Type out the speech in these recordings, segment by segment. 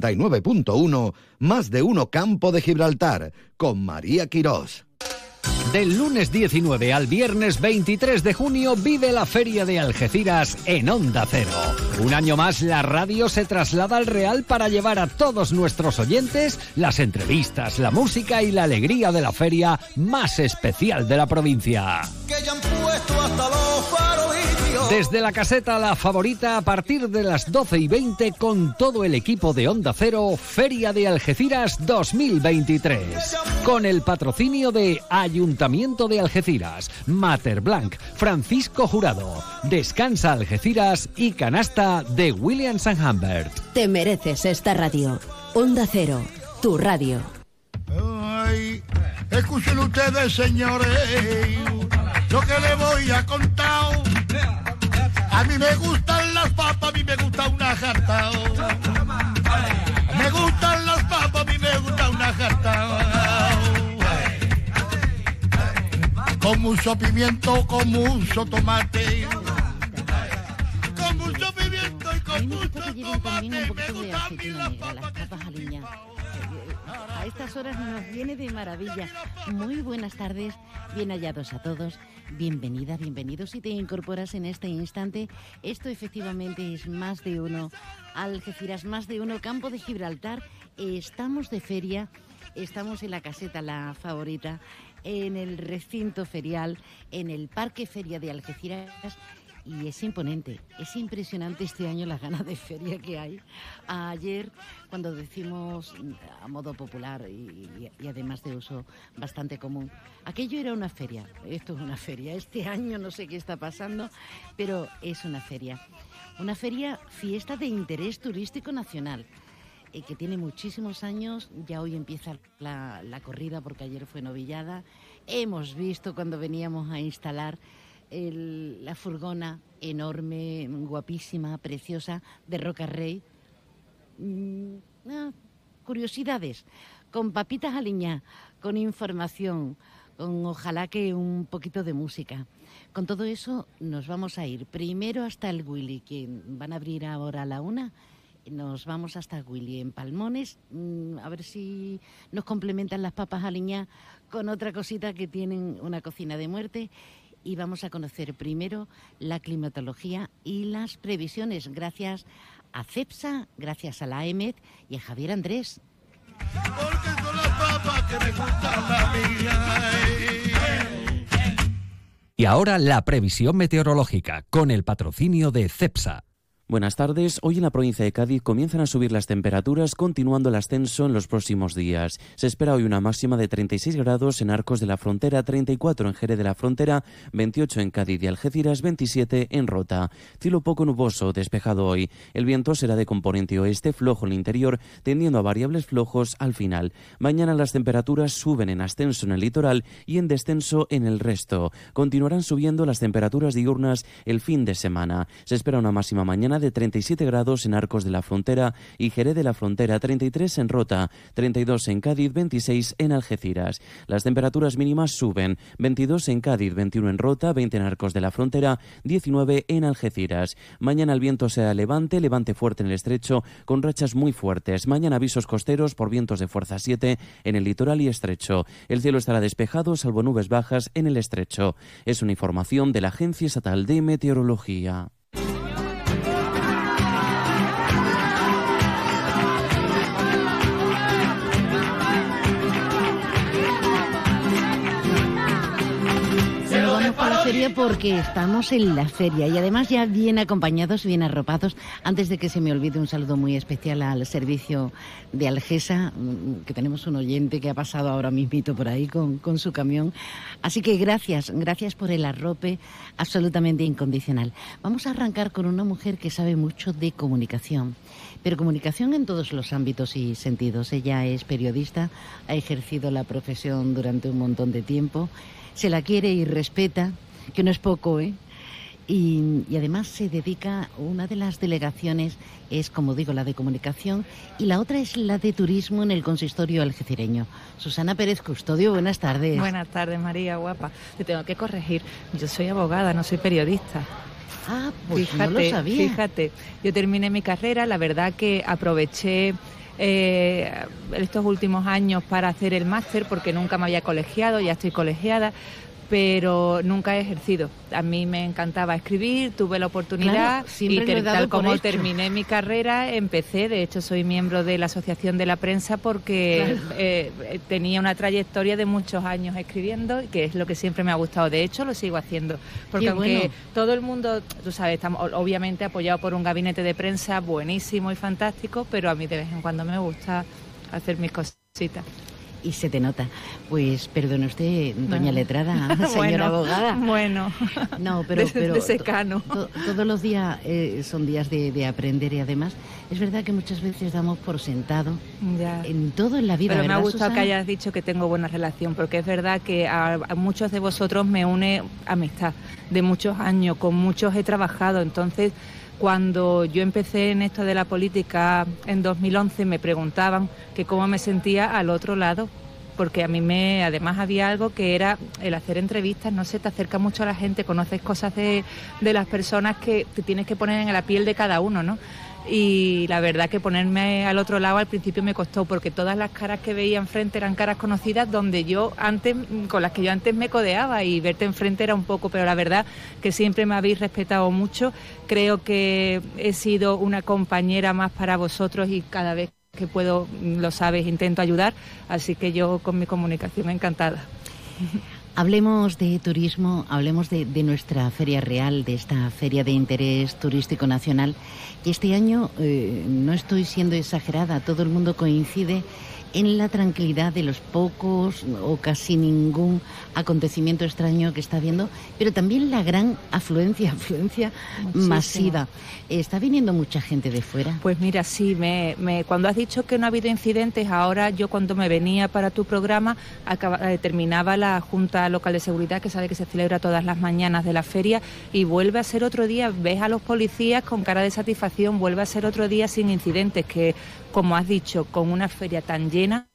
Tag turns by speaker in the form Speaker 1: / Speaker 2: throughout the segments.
Speaker 1: 99.1 Más de uno Campo de Gibraltar con María Quirós.
Speaker 2: Del lunes 19 al viernes 23 de junio vive la Feria de Algeciras en Onda Cero. Un año más la radio se traslada al Real para llevar a todos nuestros oyentes las entrevistas, la música y la alegría de la feria más especial de la provincia.
Speaker 3: Que ya han puesto hasta los.
Speaker 2: Desde la caseta La Favorita a partir de las 12 y 20 con todo el equipo de Onda Cero, Feria de Algeciras 2023. Con el patrocinio de Ayuntamiento de Algeciras, Mater Blanc, Francisco Jurado, Descansa Algeciras y Canasta de Williams & Humbert.
Speaker 4: Te mereces esta radio. Onda Cero, tu radio.
Speaker 3: Ay, escuchen ustedes, señores, lo que les voy a contar. A mí me gustan las papas, a mí me gusta una jarta. Me gustan las papas, a mí me gusta una jarta. Con mucho pimiento, con mucho tomate. Con mucho pimiento y con mucho tomate. Me gustan a mí
Speaker 5: aceituna
Speaker 3: las papas que
Speaker 5: aliñadas. Estas horas nos viene de maravilla. Muy buenas tardes, bien hallados a todos. Bienvenida, bienvenidos si te incorporas en este instante. Esto efectivamente es más de uno. Algeciras, más de uno. Campo de Gibraltar. Estamos de feria. Estamos en la caseta La Favorita, en el recinto ferial, en el Parque Feria de Algeciras. Y es imponente, es impresionante este año las ganas de feria que hay. Ayer, cuando decimos a modo popular y, además de uso bastante común, aquello era una feria, esto es una feria. Este año no sé qué está pasando, pero es una feria. Una feria fiesta de interés turístico nacional eh, que tiene muchísimos años. Ya hoy empieza la, la corrida porque ayer fue novillada. Hemos visto cuando veníamos a instalar la furgona enorme, guapísima, preciosa de Roca Rey. Mm, ah, curiosidades, con papitas aliñá, con información, con ojalá que un poquito de música. Con todo eso nos vamos a ir primero hasta el Willy, que van a abrir ahora a la una. Nos vamos hasta Willy en Palmones, mm, a ver si nos complementan las papas aliñá con otra cosita que tienen una cocina de muerte. Y vamos a conocer primero la climatología y las previsiones, gracias a CEPSA, gracias a la EMED y a Javier Andrés.
Speaker 3: Porque son las papas que me gustan a mí. ay.
Speaker 2: Y ahora la previsión meteorológica con el patrocinio de CEPSA.
Speaker 6: Buenas tardes. Hoy en la provincia de Cádiz comienzan a subir las temperaturas, continuando el ascenso en los próximos días. Se espera hoy una máxima de 36 grados en Arcos de la Frontera, 34 en Jerez de la Frontera, 28 en Cádiz y Algeciras, 27 en Rota. Cielo poco nuboso, despejado hoy. El viento será de componente oeste, flojo en el interior, tendiendo a variables flojos al final. Mañana las temperaturas suben en ascenso en el litoral y en descenso en el resto. Continuarán subiendo las temperaturas diurnas el fin de semana. Se espera una máxima mañana de 37 grados en Arcos de la Frontera y Jerez de la Frontera, 33 en Rota, 32 en Cádiz, 26 en Algeciras. Las temperaturas mínimas suben, 22 en Cádiz, 21 en Rota, 20 en Arcos de la Frontera, 19 en Algeciras. Mañana el viento será levante, levante fuerte en el estrecho, con rachas muy fuertes. Mañana avisos costeros por vientos de fuerza 7 en el litoral y estrecho. El cielo estará despejado, salvo nubes bajas en el estrecho. Es una información de la Agencia Estatal de Meteorología.
Speaker 5: Feria porque estamos en la feria y además ya bien acompañados, bien arropados. Antes de que se me olvide un saludo muy especial al servicio de Algesa, mm, que tenemos un oyente que ha pasado ahora mismito por ahí con, con su camión. Así que gracias, gracias por el arrope absolutamente incondicional. Vamos a arrancar con una mujer que sabe mucho de comunicación. Pero comunicación en todos los ámbitos y sentidos. Ella es periodista, ha ejercido la profesión durante un montón de tiempo, se la quiere y respeta, que no es poco, ¿eh? Y, y además se dedica, una de las delegaciones es, como digo, la de comunicación y la otra es la de turismo en el consistorio algecireño. Susana Pérez Custodio, buenas tardes.
Speaker 7: Buenas tardes, María, guapa. Te tengo que corregir. Yo soy abogada, no soy periodista.
Speaker 5: Ah, pues
Speaker 7: fíjate,
Speaker 5: no lo sabía.
Speaker 7: fíjate. Yo terminé mi carrera, la verdad que aproveché eh, estos últimos años para hacer el máster porque nunca me había colegiado, ya estoy colegiada pero nunca he ejercido. A mí me encantaba escribir, tuve la oportunidad y tal como terminé mi carrera, empecé, de hecho soy miembro de la Asociación de la Prensa porque eh, tenía una trayectoria de muchos años escribiendo, que es lo que siempre me ha gustado. De hecho, lo sigo haciendo, porque aunque todo el mundo, tú sabes, estamos obviamente apoyado por un gabinete de prensa buenísimo y fantástico, pero a mí de vez en cuando me gusta hacer mis cositas
Speaker 5: y se te nota. Pues perdone usted, doña letrada, señora abogada.
Speaker 7: Bueno,
Speaker 5: no, pero, pero
Speaker 7: secano.
Speaker 5: todos los días eh, son días de, aprender y además es verdad que muchas veces damos por sentado en todo en la vida.
Speaker 7: Pero
Speaker 5: me
Speaker 7: ha gustado que hayas dicho que tengo buena relación, porque es verdad que a, a muchos de vosotros me une amistad de muchos años, con muchos he trabajado, entonces cuando yo empecé en esto de la política en 2011 me preguntaban que cómo me sentía al otro lado, porque a mí me, además había algo que era el hacer entrevistas, no sé, te acerca mucho a la gente, conoces cosas de, de las personas que te tienes que poner en la piel de cada uno, ¿no? Y la verdad que ponerme al otro lado al principio me costó porque todas las caras que veía enfrente eran caras conocidas donde yo antes con las que yo antes me codeaba y verte enfrente era un poco pero la verdad que siempre me habéis respetado mucho. Creo que he sido una compañera más para vosotros y cada vez que puedo lo sabes intento ayudar. Así que yo con mi comunicación encantada
Speaker 5: Hablemos de turismo, hablemos de, nuestra feria real, de esta feria de interés turístico nacional. Y este año, eh, no estoy siendo exagerada, todo el mundo coincide en la tranquilidad de los pocos o casi ningún acontecimiento extraño que está habiendo, pero también la gran afluencia, afluencia masiva. ¿Está viniendo mucha gente de fuera?
Speaker 7: Pues mira, sí, me, cuando has dicho que no ha habido incidentes, ahora yo cuando me venía para tu programa eh, terminaba la Junta Local de Seguridad, que sabe que se celebra todas las mañanas de la feria, y vuelve a ser otro día, ves a los policías con cara de satisfacción, vuelve a ser otro día sin incidentes, que como has dicho, con una feria tan llena,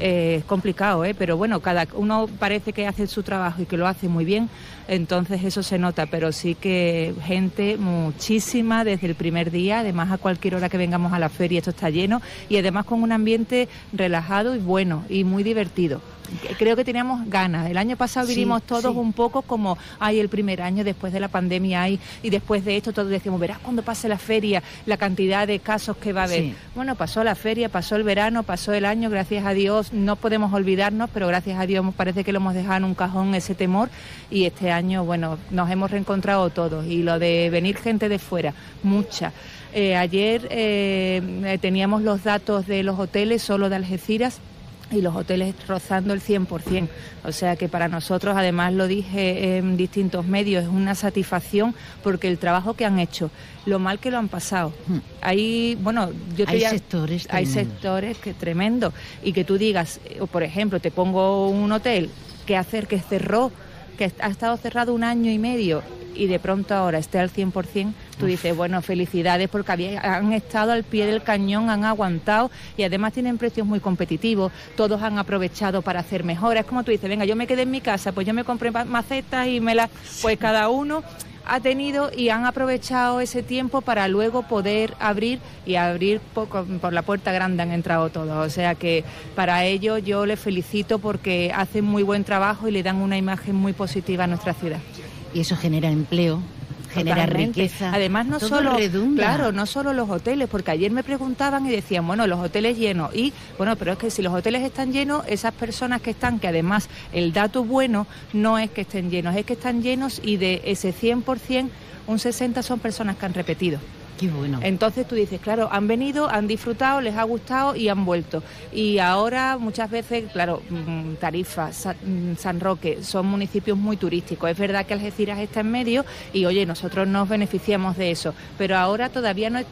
Speaker 7: eh, es complicado, ¿eh? pero bueno, cada uno parece que hace su trabajo y que lo hace muy bien, entonces eso se nota, pero sí que gente muchísima desde el primer día, además a cualquier hora que vengamos a la feria esto está lleno y además con un ambiente relajado y bueno y muy divertido creo que teníamos ganas. El año pasado vivimos todos un poco como, hay el primer año después de la pandemia hay y después de esto todos decimos, verás cuando pase la feria, la cantidad de casos que va a haber. Bueno, pasó la feria, pasó el verano, pasó el año, gracias a Dios, no podemos olvidarnos, pero gracias a Dios parece que lo hemos dejado en un cajón ese temor y este año, bueno, nos hemos reencontrado todos y lo de venir gente de fuera, mucha. Eh, ayer eh, teníamos los datos de los hoteles solo de Algeciras y los hoteles rozando el 100%. O sea que para nosotros, además lo dije en distintos medios, es una satisfacción porque el trabajo que han hecho, lo mal que lo han pasado. Hmm. Hay, bueno, yo
Speaker 5: hay sectores
Speaker 7: hay sectores que tremendo y que tú digas, o por ejemplo, te pongo un hotel que hacer que cerró, que ha estado cerrado un año y medio y de pronto ahora esté al 100%, tú dices, bueno, felicidades porque han estado al pie del cañón, han aguantado y además tienen precios muy competitivos, todos han aprovechado para hacer mejoras. Como tú dices, venga, yo me quedé en mi casa, pues yo me compré macetas y me las, pues cada uno ha tenido y han aprovechado ese tiempo para luego poder abrir y abrir por, por, la puerta grande han entrado todos. O sea que para ello yo les felicito porque hacen muy buen trabajo y le dan una imagen muy positiva a nuestra ciudad.
Speaker 5: Y eso genera empleo genera riqueza.
Speaker 7: Además, no solo, claro, no solo los hoteles, porque ayer me preguntaban y decían, bueno, los hoteles llenos. Y bueno, pero es que si los hoteles están llenos, esas personas que están, que además el dato bueno no es que estén llenos, es que están llenos y de ese 100%, un 60 son personas que han repetido. Entonces tú dices, claro, han venido, han disfrutado, les ha gustado y han vuelto. Y ahora muchas veces, claro, mm, Tarifa, mm, San Roque, son municipios muy turísticos. Es verdad que Algeciras está en medio y, oye, nosotros nos beneficiamos de eso, pero ahora todavía no es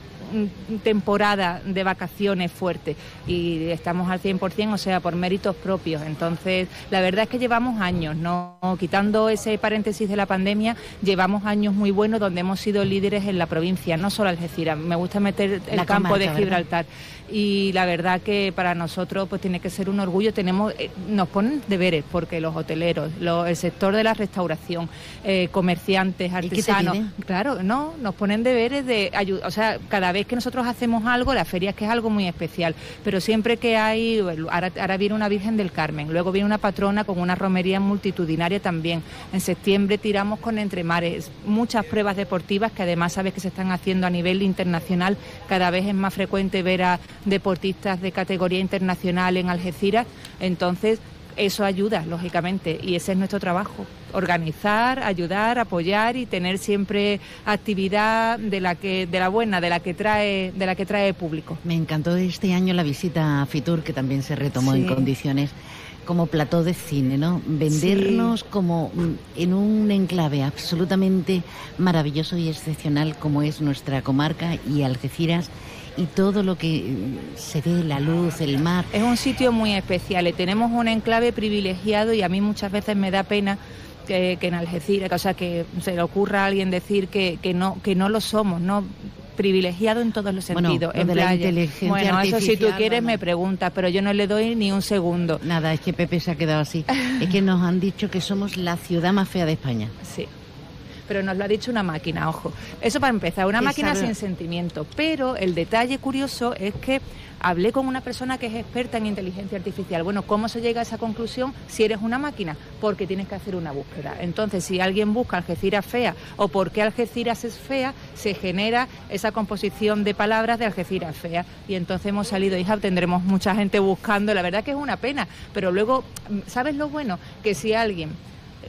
Speaker 7: temporada de vacaciones fuerte y estamos al 100%, o sea, por méritos propios. Entonces, la verdad es que llevamos años, no quitando ese paréntesis de la pandemia, llevamos años muy buenos donde hemos sido líderes en la provincia, no solo Algeciras. Me gusta meter el campo de Gibraltar. y la verdad que para nosotros pues tiene que ser un orgullo. Tenemos, eh, nos ponen deberes porque los hoteleros, el sector de la restauración, eh, comerciantes, artesanos, claro, no, nos ponen deberes de ayuda, o sea, cada vez que nosotros hacemos algo, la feria es que es algo muy especial, pero siempre que hay, ahora, ahora viene una Virgen del Carmen, luego viene una patrona con una romería multitudinaria también. En septiembre tiramos con Entremares, muchas pruebas deportivas que además sabes que se están haciendo a nivel internacional, cada vez es más frecuente ver a deportistas de categoría internacional en Algeciras, entonces eso ayuda, lógicamente, y ese es nuestro trabajo, organizar, ayudar, apoyar y tener siempre actividad de la que de la buena, de la que trae de la que trae público.
Speaker 5: Me encantó este año la visita a Fitur que también se retomó en condiciones como plató de cine, ¿no? Vendernos como mm, en un enclave absolutamente maravilloso y excepcional como es nuestra comarca y Algeciras y todo lo que mm, se ve, la luz, el mar.
Speaker 7: Es un sitio muy especial y tenemos un enclave privilegiado y a mí muchas veces me da pena que, en Algeciras, o sea, que se le ocurra a alguien decir que, que, no, que no lo somos, ¿no? privilegiado en todos los sentidos.
Speaker 5: en
Speaker 7: La
Speaker 5: inteligencia
Speaker 7: bueno,
Speaker 5: eso
Speaker 7: si tú quieres me preguntas, pero yo no le doy ni un segundo.
Speaker 5: Nada, es que Pepe se ha quedado así. es que nos han dicho que somos la ciudad más fea de España.
Speaker 7: Sí pero nos lo ha dicho una máquina, ojo. Eso para empezar, una máquina sin sentimiento. Pero el detalle curioso es que hablé con una persona que es experta en inteligencia artificial. Bueno, ¿cómo se llega a esa conclusión si eres una máquina? Porque tienes que hacer una búsqueda. Entonces, si alguien busca Algeciras fea o por qué Algeciras es fea, se genera esa composición de palabras de Algeciras fea. Y entonces hemos salido, hija, tendremos mucha gente buscando. La verdad que es una pena. Pero luego, ¿sabes lo bueno? Que si alguien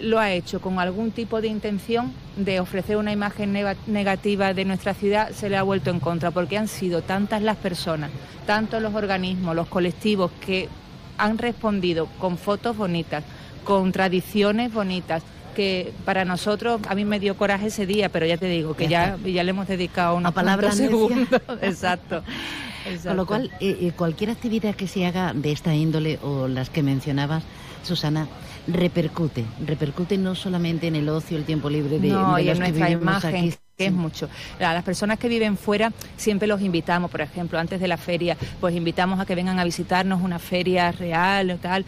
Speaker 7: lo ha hecho con algún tipo de intención de ofrecer una imagen negativa de nuestra ciudad, se le ha vuelto en contra, porque han sido tantas las personas, tantos los organismos, los colectivos que han respondido con fotos bonitas, con tradiciones bonitas, que para nosotros, a mí me dio coraje ese día, pero ya te digo que ya, ya, le hemos dedicado una
Speaker 5: palabra
Speaker 7: segundos. Exacto.
Speaker 5: Con lo cual, eh, eh, cualquier actividad que se haga de esta índole o las que mencionabas, Susana, repercute, repercute no solamente en el ocio, el tiempo libre de,
Speaker 7: no, y en nuestra imagen. que es mucho. A las personas que viven fuera siempre los invitamos, por ejemplo, antes de la feria, pues invitamos a que vengan a visitarnos una feria real o tal,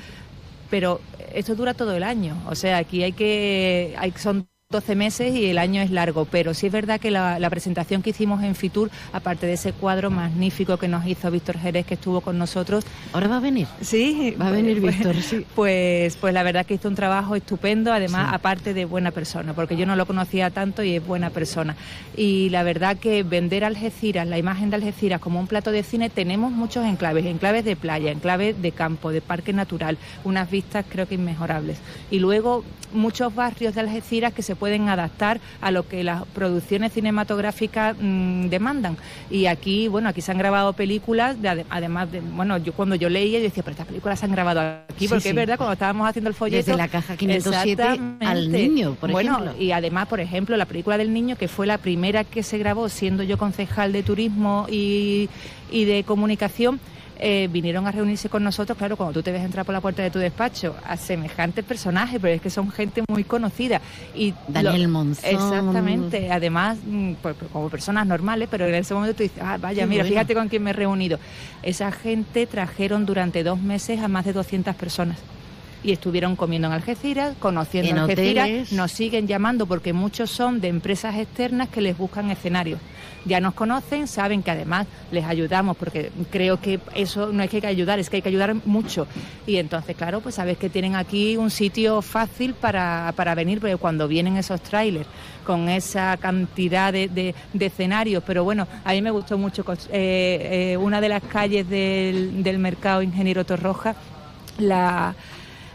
Speaker 7: pero esto dura todo el año, o sea, aquí hay que, hay, son 12 meses y el año es largo, pero sí es verdad que la, presentación que hicimos en Fitur, aparte de ese cuadro magnífico que nos hizo Víctor Jerez, que estuvo con nosotros.
Speaker 5: ¿Ahora va a venir?
Speaker 7: Sí,
Speaker 5: va a venir
Speaker 7: pues,
Speaker 5: Víctor, sí.
Speaker 7: Pues, pues la verdad que hizo un trabajo estupendo, además, aparte de buena persona, porque yo no lo conocía tanto y es buena persona. Y la verdad que vender Algeciras, la imagen de Algeciras como un plato de cine, tenemos muchos enclaves, enclaves de playa, enclaves de campo, de parque natural, unas vistas creo que inmejorables. Y luego muchos barrios de Algeciras que se pueden adaptar a lo que las producciones cinematográficas mm, demandan. Y aquí, bueno, aquí se han grabado películas, además de, bueno, yo cuando yo leía, yo decía, pero estas películas se han grabado aquí, porque es verdad, cuando estábamos haciendo el folleto...
Speaker 5: Desde la caja 507 al niño, por
Speaker 7: bueno, y además, por ejemplo, la película del niño, que fue la primera que se grabó siendo yo concejal de turismo y, y de comunicación, eh, vinieron a reunirse con nosotros, claro, cuando tú te ves entrar por la puerta de tu despacho a semejantes personajes, pero es que son gente muy conocida. Y
Speaker 5: Daniel Monzón.
Speaker 7: Exactamente, además, mm, pues, pues, como personas normales, pero en ese momento tú dices, ah, vaya, mira, fíjate con quién me he reunido. Esa gente trajeron durante dos meses a más de 200 personas y estuvieron comiendo en Algeciras, conociendo en Algeciras, nos siguen llamando porque muchos son de empresas externas que les buscan escenarios. Ya nos conocen, saben que además les ayudamos porque creo que eso no es que hay que ayudar, es que hay que ayudar mucho. Y entonces, claro, pues sabes que tienen aquí un sitio fácil para, para venir, porque cuando vienen esos trailers con esa cantidad de, escenarios, pero bueno, a mí me gustó mucho eh, eh, una de las calles del, del mercado Ingeniero Torroja, la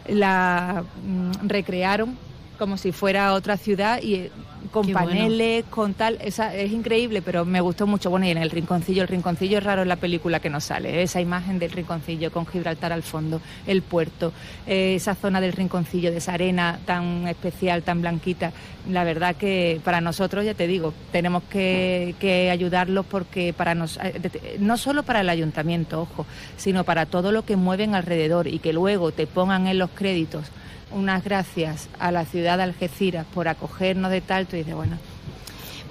Speaker 7: la mm, recrearon como si fuera otra ciudad y con paneles, con tal, esa, es increíble, pero me gustó mucho. Bueno, y en el rinconcillo, el rinconcillo es raro en la película que nos sale, esa imagen del rinconcillo con Gibraltar al fondo, el puerto, eh, esa zona del rinconcillo, de esa arena tan especial, tan blanquita. La verdad que para nosotros, ya te digo, tenemos que, que ayudarlos porque para nos, eh, no solo para el ayuntamiento, ojo, sino para todo lo que mueven alrededor y que luego te pongan en los créditos unas gracias a la ciudad de Algeciras por acogernos de tal, tú dices, bueno.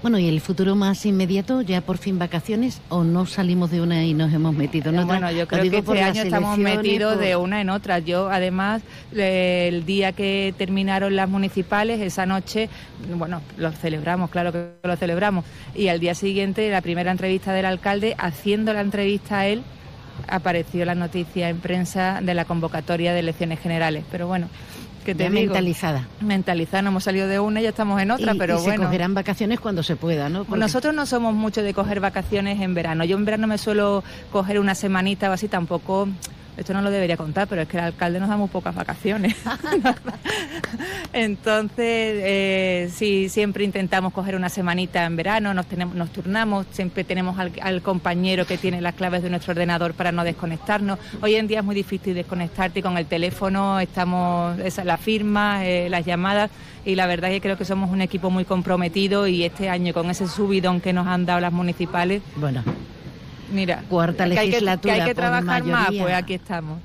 Speaker 5: Bueno, ¿y el futuro más inmediato? ¿Ya por fin vacaciones o no salimos de una y nos hemos metido en otra?
Speaker 7: Bueno, yo creo que este año estamos metidos
Speaker 5: por-
Speaker 7: de una en otra. Yo, además, el día que terminaron las municipales, esa noche, bueno, lo celebramos, claro que lo celebramos. Y al día siguiente, la primera entrevista del alcalde, haciendo la entrevista a él, apareció la noticia en prensa de la convocatoria de elecciones generales. Pero bueno, que te
Speaker 5: Ya
Speaker 7: digo,
Speaker 5: mentalizada.
Speaker 7: mentalizada, no hemos salido de una y ya estamos en otra,
Speaker 5: y,
Speaker 7: pero
Speaker 5: y se
Speaker 7: bueno.
Speaker 5: cogerán vacaciones cuando se pueda, ¿no? Porque-
Speaker 7: Nosotros no somos mucho de coger vacaciones en verano. Yo en verano me suelo coger una semanita o así, tampoco. Esto no lo debería contar, pero es que el alcalde nos da muy pocas vacaciones. Entonces, eh, sí, siempre intentamos coger una semanita en verano, nos, tenemos, nos turnamos, siempre tenemos al, compañero que tiene las claves de nuestro ordenador para no desconectarnos. Hoy en día es muy difícil desconectarte con el teléfono estamos, esa, la firma, eh, las llamadas, y la verdad es que creo que somos un equipo muy comprometido y este año con ese subidón que nos han dado las municipales,
Speaker 5: Bueno,
Speaker 7: mira,
Speaker 5: Cuarta
Speaker 7: que hay que-
Speaker 5: legislatura
Speaker 7: que hay que
Speaker 5: por
Speaker 7: trabajar más, pues aquí estamos.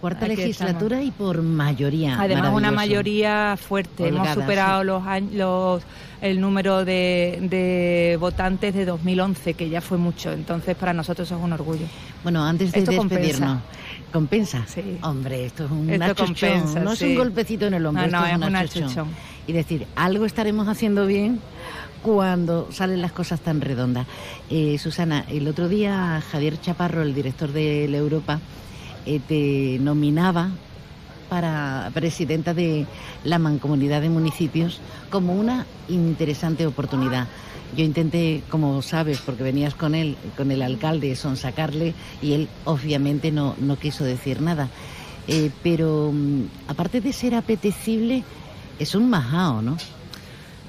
Speaker 5: cuarta
Speaker 7: Aquí
Speaker 5: legislatura y por mayoría.
Speaker 7: Además, una mayoría fuerte.
Speaker 5: Holgada,
Speaker 7: Hemos superado
Speaker 5: sí.
Speaker 7: los, añ- los el número de, de votantes de 2011, que ya fue mucho. Entonces, para nosotros es un orgullo.
Speaker 5: Bueno, antes de
Speaker 7: Esto
Speaker 5: despedirnos. ¿Compensa?
Speaker 7: Sí.
Speaker 5: Hombre, esto es un
Speaker 7: Esto compensa,
Speaker 5: no es un golpecito en el hombro,
Speaker 7: No, no,
Speaker 5: es,
Speaker 7: es
Speaker 5: un achuchón. Y decir, algo estaremos haciendo bien cuando salen las cosas tan redondas. Eh, Susana, el otro día Javier Chaparro, el director de la Europa, eh, te nominaba para presidenta de la Mancomunidad de Municipios como una interesante oportunidad. Yo intenté, como sabes, porque venías con él, con el alcalde, sonsacarle y él obviamente no, no quiso decir nada. Eh, pero mm, aparte de ser apetecible, es un majao, ¿no?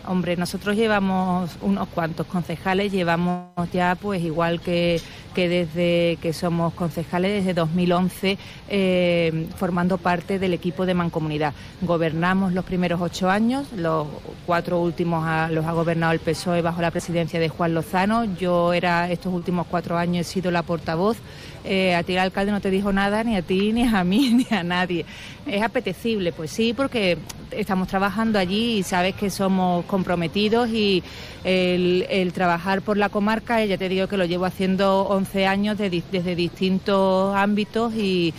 Speaker 7: Hombre, nosotros llevamos unos cuantos concejales, llevamos ya pues igual que, que desde que somos concejales desde 2011 eh, formando parte del equipo de Mancomunidad. Gobernamos los primeros ocho años, los cuatro últimos los ha gobernado el PSOE bajo la presidencia de Juan Lozano. Yo era estos últimos cuatro años he sido la portavoz. Eh, a ti el alcalde no te dijo nada, ni a ti, ni a mí, ni a nadie. ¿Es apetecible? Pues sí, porque estamos trabajando allí y sabes que somos comprometidos y el, trabajar por la comarca, ya te digo que lo llevo haciendo 11 años de desde distintos ámbitos y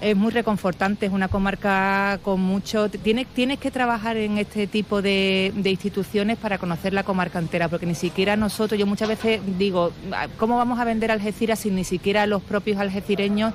Speaker 7: es muy reconfortante, es una comarca con mucho... Tienes, tienes que trabajar en este tipo de, de instituciones para conocer la comarca entera, porque ni siquiera nosotros, yo muchas veces digo, "Ah, ¿cómo vamos a vender Algeciras si ni siquiera los propios algecireños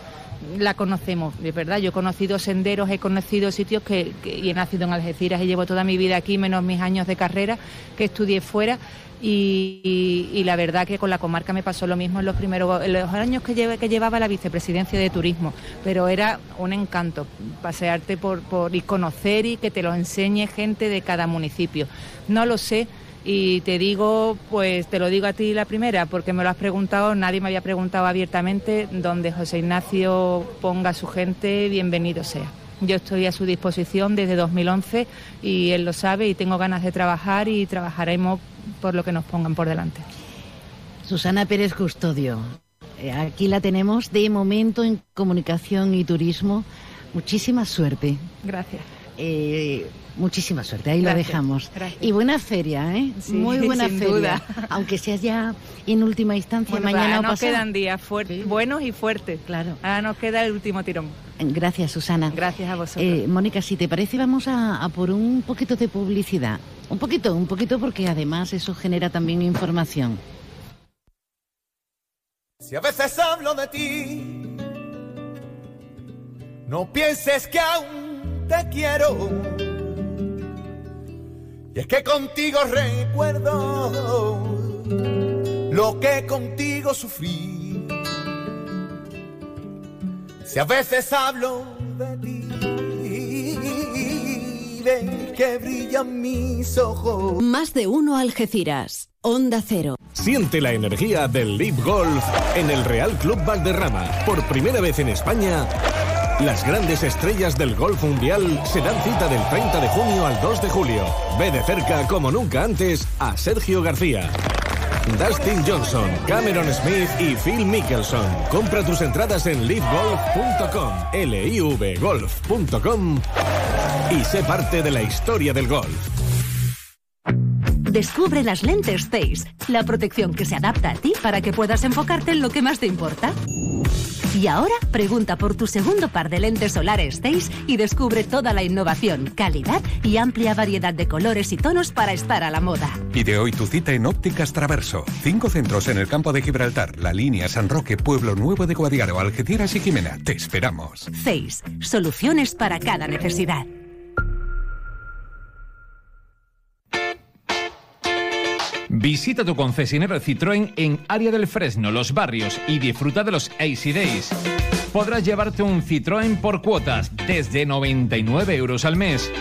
Speaker 7: la conocemos? De verdad, yo he conocido senderos, he conocido sitios que, y he nacido en Algeciras y llevo toda mi vida aquí, menos mis años de carrera, que estudié fuera. Y la verdad que con la comarca me pasó lo mismo en los primeros en los años que, lleve- que llevaba la vicepresidencia de turismo, pero era un encanto pasearte por, por y conocer y que te lo enseñe gente de cada municipio. No lo sé y te digo, pues te lo digo a ti la primera, porque me lo has preguntado, nadie me había preguntado abiertamente, donde José Ignacio ponga a su gente, bienvenido sea. Yo estoy a su disposición desde 2011 y él lo sabe y tengo ganas de trabajar y trabajaremos por lo que nos pongan por delante.
Speaker 5: Susana Pérez Custodio, eh, aquí la tenemos de momento en comunicación y turismo. Muchísima suerte.
Speaker 7: Gracias.
Speaker 5: Eh, muchísima suerte, ahí
Speaker 7: Gracias,
Speaker 5: lo dejamos.
Speaker 7: gracias.
Speaker 5: Y buena feria, ¿eh?
Speaker 7: Sí,
Speaker 5: Muy buena
Speaker 7: sin
Speaker 5: feria.
Speaker 7: duda.
Speaker 5: Aunque sea ya en última instancia,
Speaker 7: Bueno,
Speaker 5: mañana
Speaker 7: ahora
Speaker 5: o
Speaker 7: nos
Speaker 5: pasado.
Speaker 7: quedan días fuertes,
Speaker 5: Sí.
Speaker 7: buenos y fuertes.
Speaker 5: Claro.
Speaker 7: Ahora nos queda el último tirón.
Speaker 5: Gracias, Susana.
Speaker 7: Gracias a vosotros.
Speaker 5: Eh, Mónica, si te parece, vamos a, a por un poquito de publicidad. Un poquito, un poquito, porque además eso genera también información.
Speaker 8: Si a veces hablo de ti, no pienses que aún te quiero. Y es que contigo recuerdo lo que contigo sufrí. Si a veces hablo de ti, de que brillan mis ojos.
Speaker 4: Más de uno Algeciras. Onda Cero.
Speaker 9: Siente la energía del Leap Golf en el Real Club Valderrama. Por primera vez en España, las grandes estrellas del golf mundial se dan cita del 30 de junio al 2 de julio. Ve de cerca, como nunca antes, a Sergio García. Dustin Johnson, Cameron Smith y Phil Mickelson. Compra tus entradas en livegolf.com, livgolf.com y sé parte de la historia del golf.
Speaker 10: Descubre las lentes Zeiss, la protección que se adapta a ti para que puedas enfocarte en lo que más te importa. Y ahora pregunta por tu segundo par de lentes solares Zeiss y descubre toda la innovación, calidad y amplia variedad de colores y tonos para estar a la moda.
Speaker 11: Y de hoy tu cita en Ópticas Traverso. Cinco centros en el campo de Gibraltar, La Línea, San Roque, Pueblo Nuevo de Guadiaro, Algeciras y Jimena. Te esperamos.
Speaker 10: Zeiss, soluciones para cada necesidad.
Speaker 12: Visita tu concesionario Citroën en Área del Fresno, Los Barrios y disfruta de los AC Days. Podrás llevarte un Citroën por cuotas desde 99 euros al mes.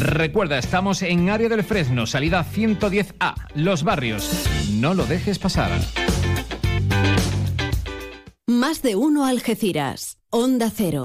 Speaker 12: Recuerda, estamos en Área del Fresno, salida 110A, Los Barrios. No lo dejes pasar.
Speaker 4: Más de uno Algeciras. Onda Cero.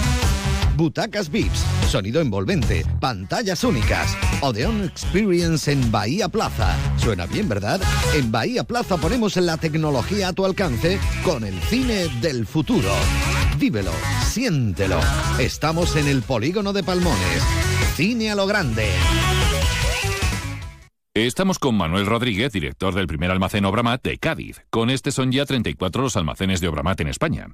Speaker 1: Butacas VIPs, sonido envolvente, pantallas únicas. Odeon Experience en Bahía Plaza. Suena bien, ¿verdad? En Bahía Plaza ponemos la tecnología a tu alcance con el cine del futuro. Vívelo, siéntelo. Estamos en el polígono de Palmones. Cine a lo grande.
Speaker 13: Estamos con Manuel Rodríguez, director del primer almacén Obramat de Cádiz. Con este son ya 34 los almacenes de Obramat en España.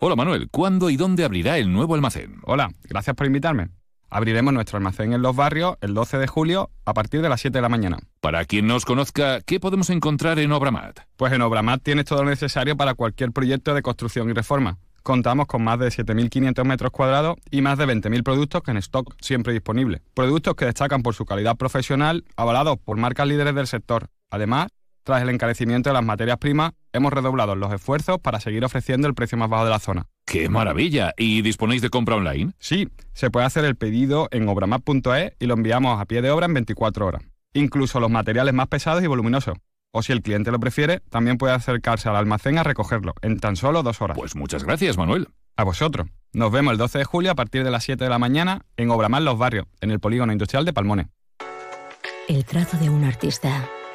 Speaker 13: Hola Manuel, ¿cuándo y dónde abrirá el nuevo almacén?
Speaker 14: Hola, gracias por invitarme. Abriremos nuestro almacén en Los Barrios el 12 de julio a partir de las 7 de la mañana.
Speaker 13: Para quien no os conozca, ¿qué podemos encontrar en Obramat?
Speaker 14: Pues en Obramat tienes todo lo necesario para cualquier proyecto de construcción y reforma. Contamos con más de 7.500 metros cuadrados y más de 20.000 productos en stock siempre disponibles. Productos que destacan por su calidad profesional, avalados por marcas líderes del sector. Además, tras el encarecimiento de las materias primas, hemos redoblado los esfuerzos para seguir ofreciendo el precio más bajo de la zona.
Speaker 13: ¡Qué maravilla! ¿Y disponéis de compra online?
Speaker 14: Sí, se puede hacer el pedido en obramap.es y lo enviamos a pie de obra en 24 horas. Incluso los materiales más pesados y voluminosos. O si el cliente lo prefiere, también puede acercarse al almacén a recogerlo en tan solo dos horas.
Speaker 13: Pues muchas gracias, Manuel.
Speaker 14: A vosotros. Nos vemos el 12 de julio a partir de las 7 de la mañana en Obramar Los Barrios, en el Polígono Industrial de Palmones.
Speaker 4: El trazo de un artista,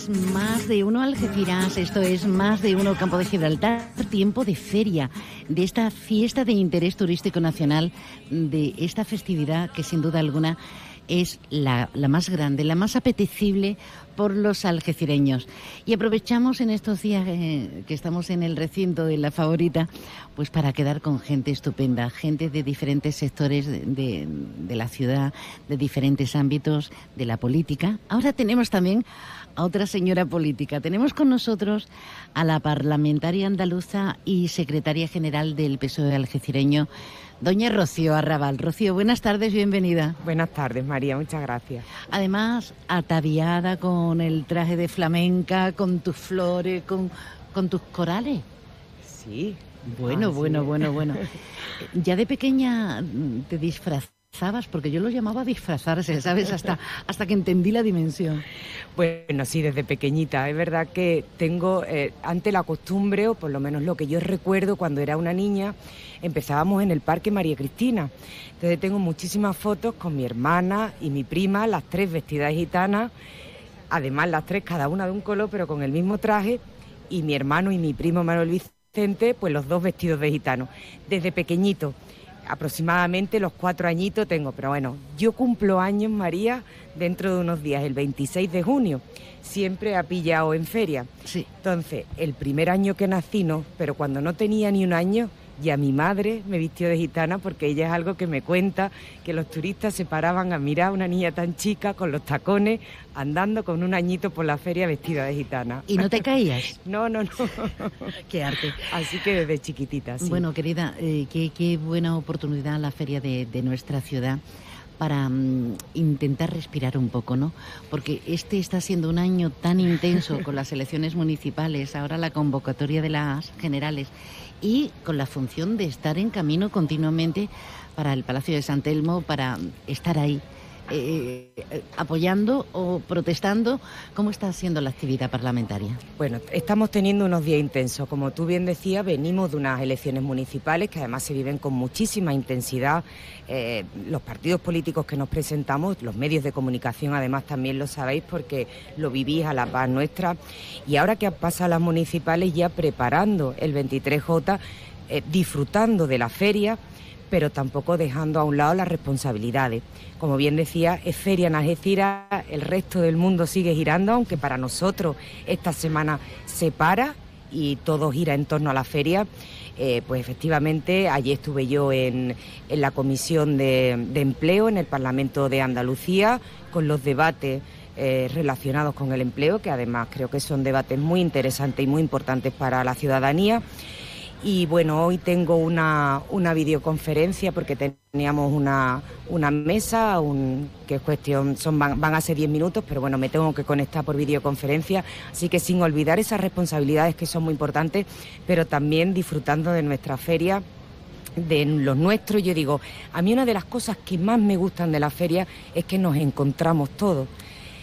Speaker 5: Es más de uno Algeciras, esto es más de uno Campo de Gibraltar, tiempo de feria, de esta fiesta de interés turístico nacional, de esta festividad que sin duda alguna es la, la más grande, la más apetecible por los algecireños. Y aprovechamos en estos días eh, que estamos en el recinto de la favorita, pues para quedar con gente estupenda, gente de diferentes sectores de, de- de la ciudad, de diferentes ámbitos de la política. Ahora tenemos también a otra señora política. Tenemos con nosotros a la parlamentaria andaluza y secretaria general del PSOE algecireño, doña Rocío Arrabal. Rocío, buenas tardes, bienvenida.
Speaker 15: Buenas tardes, María, muchas gracias.
Speaker 5: Además, ataviada con el traje de flamenca, con tus flores, con, con tus corales.
Speaker 15: Sí.
Speaker 5: Bueno,
Speaker 15: Ah, sí.
Speaker 5: bueno, bueno, bueno. Ya de pequeña te disfrazabas, porque yo lo llamaba disfrazarse, ¿sabes? Hasta, hasta que entendí la dimensión.
Speaker 15: Bueno, sí, desde pequeñita. Es verdad que tengo, eh, ante la costumbre, o por lo menos lo que yo recuerdo cuando era una niña, empezábamos en el Parque María Cristina. Entonces tengo muchísimas fotos con mi hermana y mi prima, las tres vestidas gitanas, además las tres cada una de un color, pero con el mismo traje, y mi hermano y mi primo Manuel Vicente, pues los dos vestidos de gitano. Desde pequeñito, aproximadamente los cuatro añitos tengo, pero bueno, yo cumplo años, María, dentro de unos días, el 26 de junio, siempre ha pillado en feria.
Speaker 5: Sí.
Speaker 15: Entonces, el primer año que nací no, pero cuando no tenía ni un año, y a mi madre me vistió de gitana porque ella es algo que me cuenta que los turistas se paraban a mirar a una niña tan chica con los tacones andando con un añito por la feria vestida de gitana.
Speaker 5: ¿Y no te caías?
Speaker 15: no, no, no.
Speaker 5: qué arte.
Speaker 15: Así que desde chiquitita, sí.
Speaker 5: Bueno, querida, eh, qué, buena oportunidad la feria de, nuestra ciudad para mm, intentar respirar un poco, ¿no? Porque este está siendo un año tan intenso con las elecciones municipales, ahora la convocatoria de las generales y con la función de estar en camino continuamente para el Palacio de San Telmo, para estar ahí. Eh, eh, apoyando o protestando. ¿Cómo está siendo la actividad parlamentaria?
Speaker 15: Bueno, estamos teniendo unos días intensos. Como tú bien decías, venimos de unas elecciones municipales que además se viven con muchísima intensidad. Eh, los partidos políticos que nos presentamos, los medios de comunicación además también lo sabéis porque lo vivís a la paz nuestra. Y ahora que pasan las municipales ya preparando el 23J, disfrutando de la feria, pero tampoco dejando a un lado las responsabilidades. Como bien decía, es feria en Algeciras, el resto del mundo sigue girando, aunque para nosotros esta semana se para y todo gira en torno a la feria. Eh, pues efectivamente, allí estuve yo en, la Comisión de, Empleo en el Parlamento de Andalucía con los debates eh, relacionados con el empleo, que además creo que son debates muy interesantes y muy importantes para la ciudadanía. Y bueno, hoy tengo una, una videoconferencia porque teníamos una, una mesa, un, que es cuestión, son, van, a ser 10 minutos, pero bueno, me tengo que conectar por videoconferencia. Así que sin olvidar esas responsabilidades que son muy importantes, pero también disfrutando de nuestra feria de los nuestros, yo digo, a mí una de las cosas que más me gustan de la feria es que nos encontramos todos.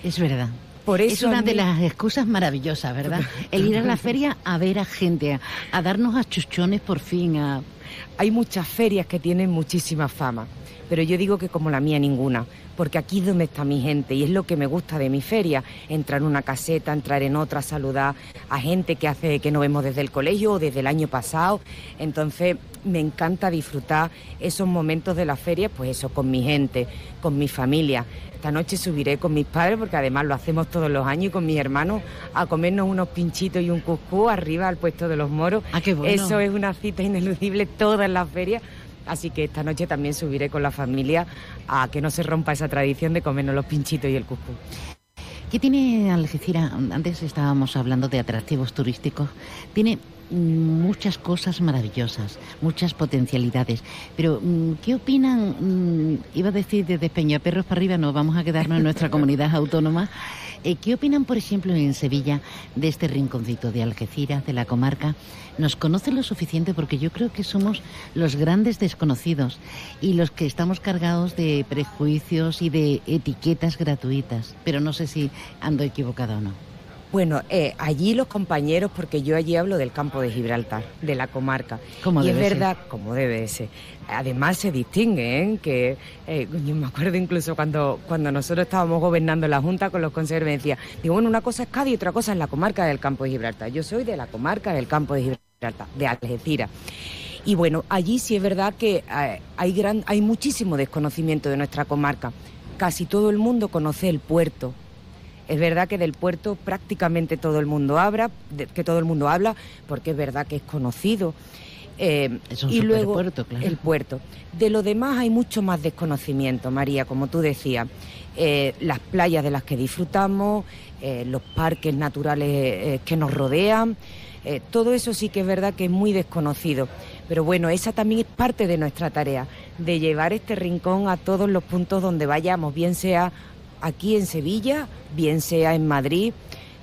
Speaker 5: Es verdad es una de las excusas maravillosas, ¿verdad? El ir a la feria a ver a gente, a, darnos a chuchones por fin. A...
Speaker 15: Hay muchas ferias que tienen muchísima fama, pero yo digo que como la mía ninguna, porque aquí es donde está mi gente y es lo que me gusta de mi feria, entrar en una caseta, entrar en otra, saludar a gente que hace que no vemos desde el colegio o desde el año pasado. Entonces me encanta disfrutar esos momentos de la feria, pues eso, con mi gente, con mi familia. Esta noche subiré con mis padres, porque además lo hacemos todos los años, y con mis hermanos, a comernos unos pinchitos y un cuscú arriba al puesto de los moros.
Speaker 5: Ah, qué bueno.
Speaker 15: Eso es una cita ineludible todas las ferias. Así que esta noche también subiré con la familia a que no se rompa esa tradición de comernos los pinchitos y el cuscú.
Speaker 5: ¿Qué tiene Algeciras? Antes estábamos hablando de atractivos turísticos. Tiene muchas cosas maravillosas, muchas potencialidades. Pero, mm, ¿qué opinan? Mm, iba a decir desde Peñaperros para arriba, no, vamos a quedarnos en nuestra comunidad autónoma. Eh, ¿Qué opinan, por ejemplo, en Sevilla de este rinconcito de Algeciras, de la comarca? ¿Nos conocen lo suficiente? Porque yo creo que somos los grandes desconocidos y los que estamos cargados de prejuicios y de etiquetas gratuitas. Pero no sé si ando equivocada o no.
Speaker 15: Bueno, eh, allí los compañeros, porque yo allí hablo del campo de Gibraltar, de la comarca. y es verdad, como debe ser. Además se distingue, ¿eh? que eh, yo me acuerdo incluso cuando, cuando nosotros estábamos gobernando la Junta con los consejos, decía, digo, bueno, una cosa es Cádiz y otra cosa es la comarca del campo de Gibraltar. Yo soy de la comarca del campo de Gibraltar, de Algeciras. Y bueno, allí sí es verdad que eh, hay, gran, hay muchísimo desconocimiento de nuestra comarca. Casi todo el mundo conoce el puerto, es verdad que del puerto prácticamente todo el mundo habla, que todo el mundo habla, porque es verdad que es conocido.
Speaker 5: Eh, es un y luego puerto, claro.
Speaker 15: el puerto. De lo demás hay mucho más desconocimiento, María, como tú decías. Eh, las playas de las que disfrutamos, eh, los parques naturales que nos rodean, todo eso sí que es verdad que es muy desconocido. Pero bueno, esa también es parte de nuestra tarea, de llevar este rincón a todos los puntos donde vayamos, bien sea aquí en Sevilla, bien sea en Madrid,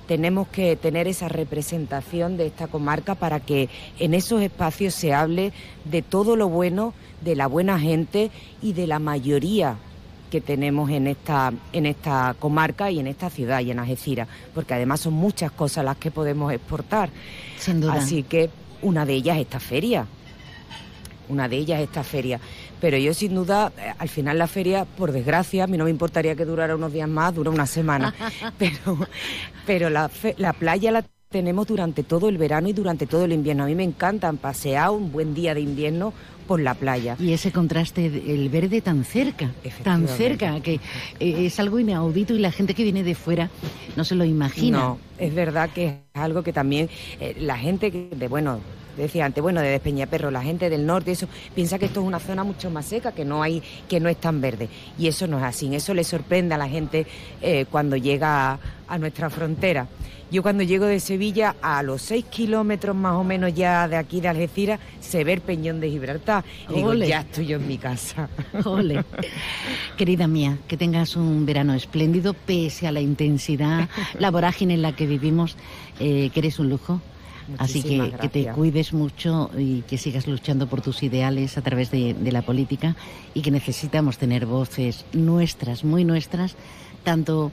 Speaker 15: tenemos que tener esa representación de esta comarca para que en esos espacios se hable de todo lo bueno, de la buena gente y de la mayoría que tenemos en esta, en esta comarca y en esta ciudad y en Algeciras, porque además son muchas cosas las que podemos exportar.
Speaker 5: Sin duda.
Speaker 15: Así que una de ellas es esta feria. Una de ellas es esta feria. Pero yo sin duda, eh, al final la feria, por desgracia, a mí no me importaría que durara unos días más, dura una semana. pero pero la, la playa la tenemos durante todo el verano y durante todo el invierno. A mí me encantan pasear un buen día de invierno por la playa.
Speaker 5: Y ese contraste, el verde tan cerca, tan cerca, que eh, es algo inaudito y la gente que viene de fuera no se lo imagina.
Speaker 15: No, es verdad que es algo que también eh, la gente de, bueno, decía antes, bueno, de Despeñaperro, la gente del norte, eso piensa que esto es una zona mucho más seca, que no hay, que no es tan verde. Y eso no es así. Eso le sorprende a la gente eh, cuando llega a, nuestra frontera. Yo cuando llego de Sevilla, a los seis kilómetros más o menos ya de aquí de Algeciras, se ve el Peñón de Gibraltar. Y digo, ya estoy yo en mi casa.
Speaker 5: Ole. Querida mía, que tengas un verano espléndido, pese a la intensidad, la vorágine en la que vivimos, eh, que eres un lujo. Así que, que, te cuides mucho y que sigas luchando por tus ideales a través de, la política y que necesitamos tener voces nuestras, muy nuestras, tanto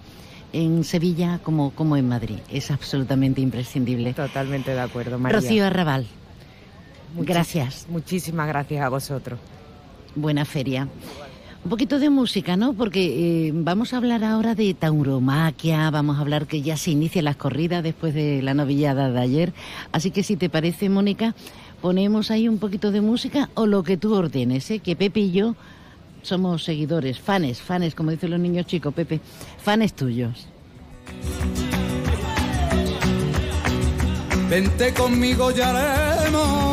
Speaker 5: en Sevilla como, como en Madrid. Es absolutamente imprescindible.
Speaker 15: Totalmente de acuerdo, María.
Speaker 5: Rocío Arrabal, gracias.
Speaker 15: Muchísimas gracias a vosotros.
Speaker 5: Buena feria. Un poquito de música, ¿no? Porque eh, vamos a hablar ahora de tauromaquia, vamos a hablar que ya se inician las corridas después de la novillada de ayer. Así que si te parece, Mónica, ponemos ahí un poquito de música o lo que tú ordenes, ¿eh? Que Pepe y yo somos seguidores, fanes, fanes, como dicen los niños chicos, Pepe, fanes tuyos.
Speaker 16: Vente conmigo, ya haremos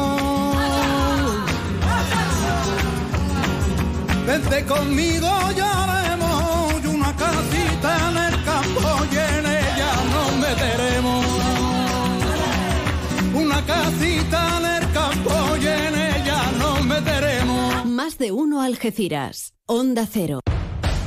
Speaker 16: Vente conmigo, ya haremos una casita en el campo y en ella nos meteremos. Una casita en el campo y en ella nos meteremos.
Speaker 17: Más de uno Algeciras. Onda Cero.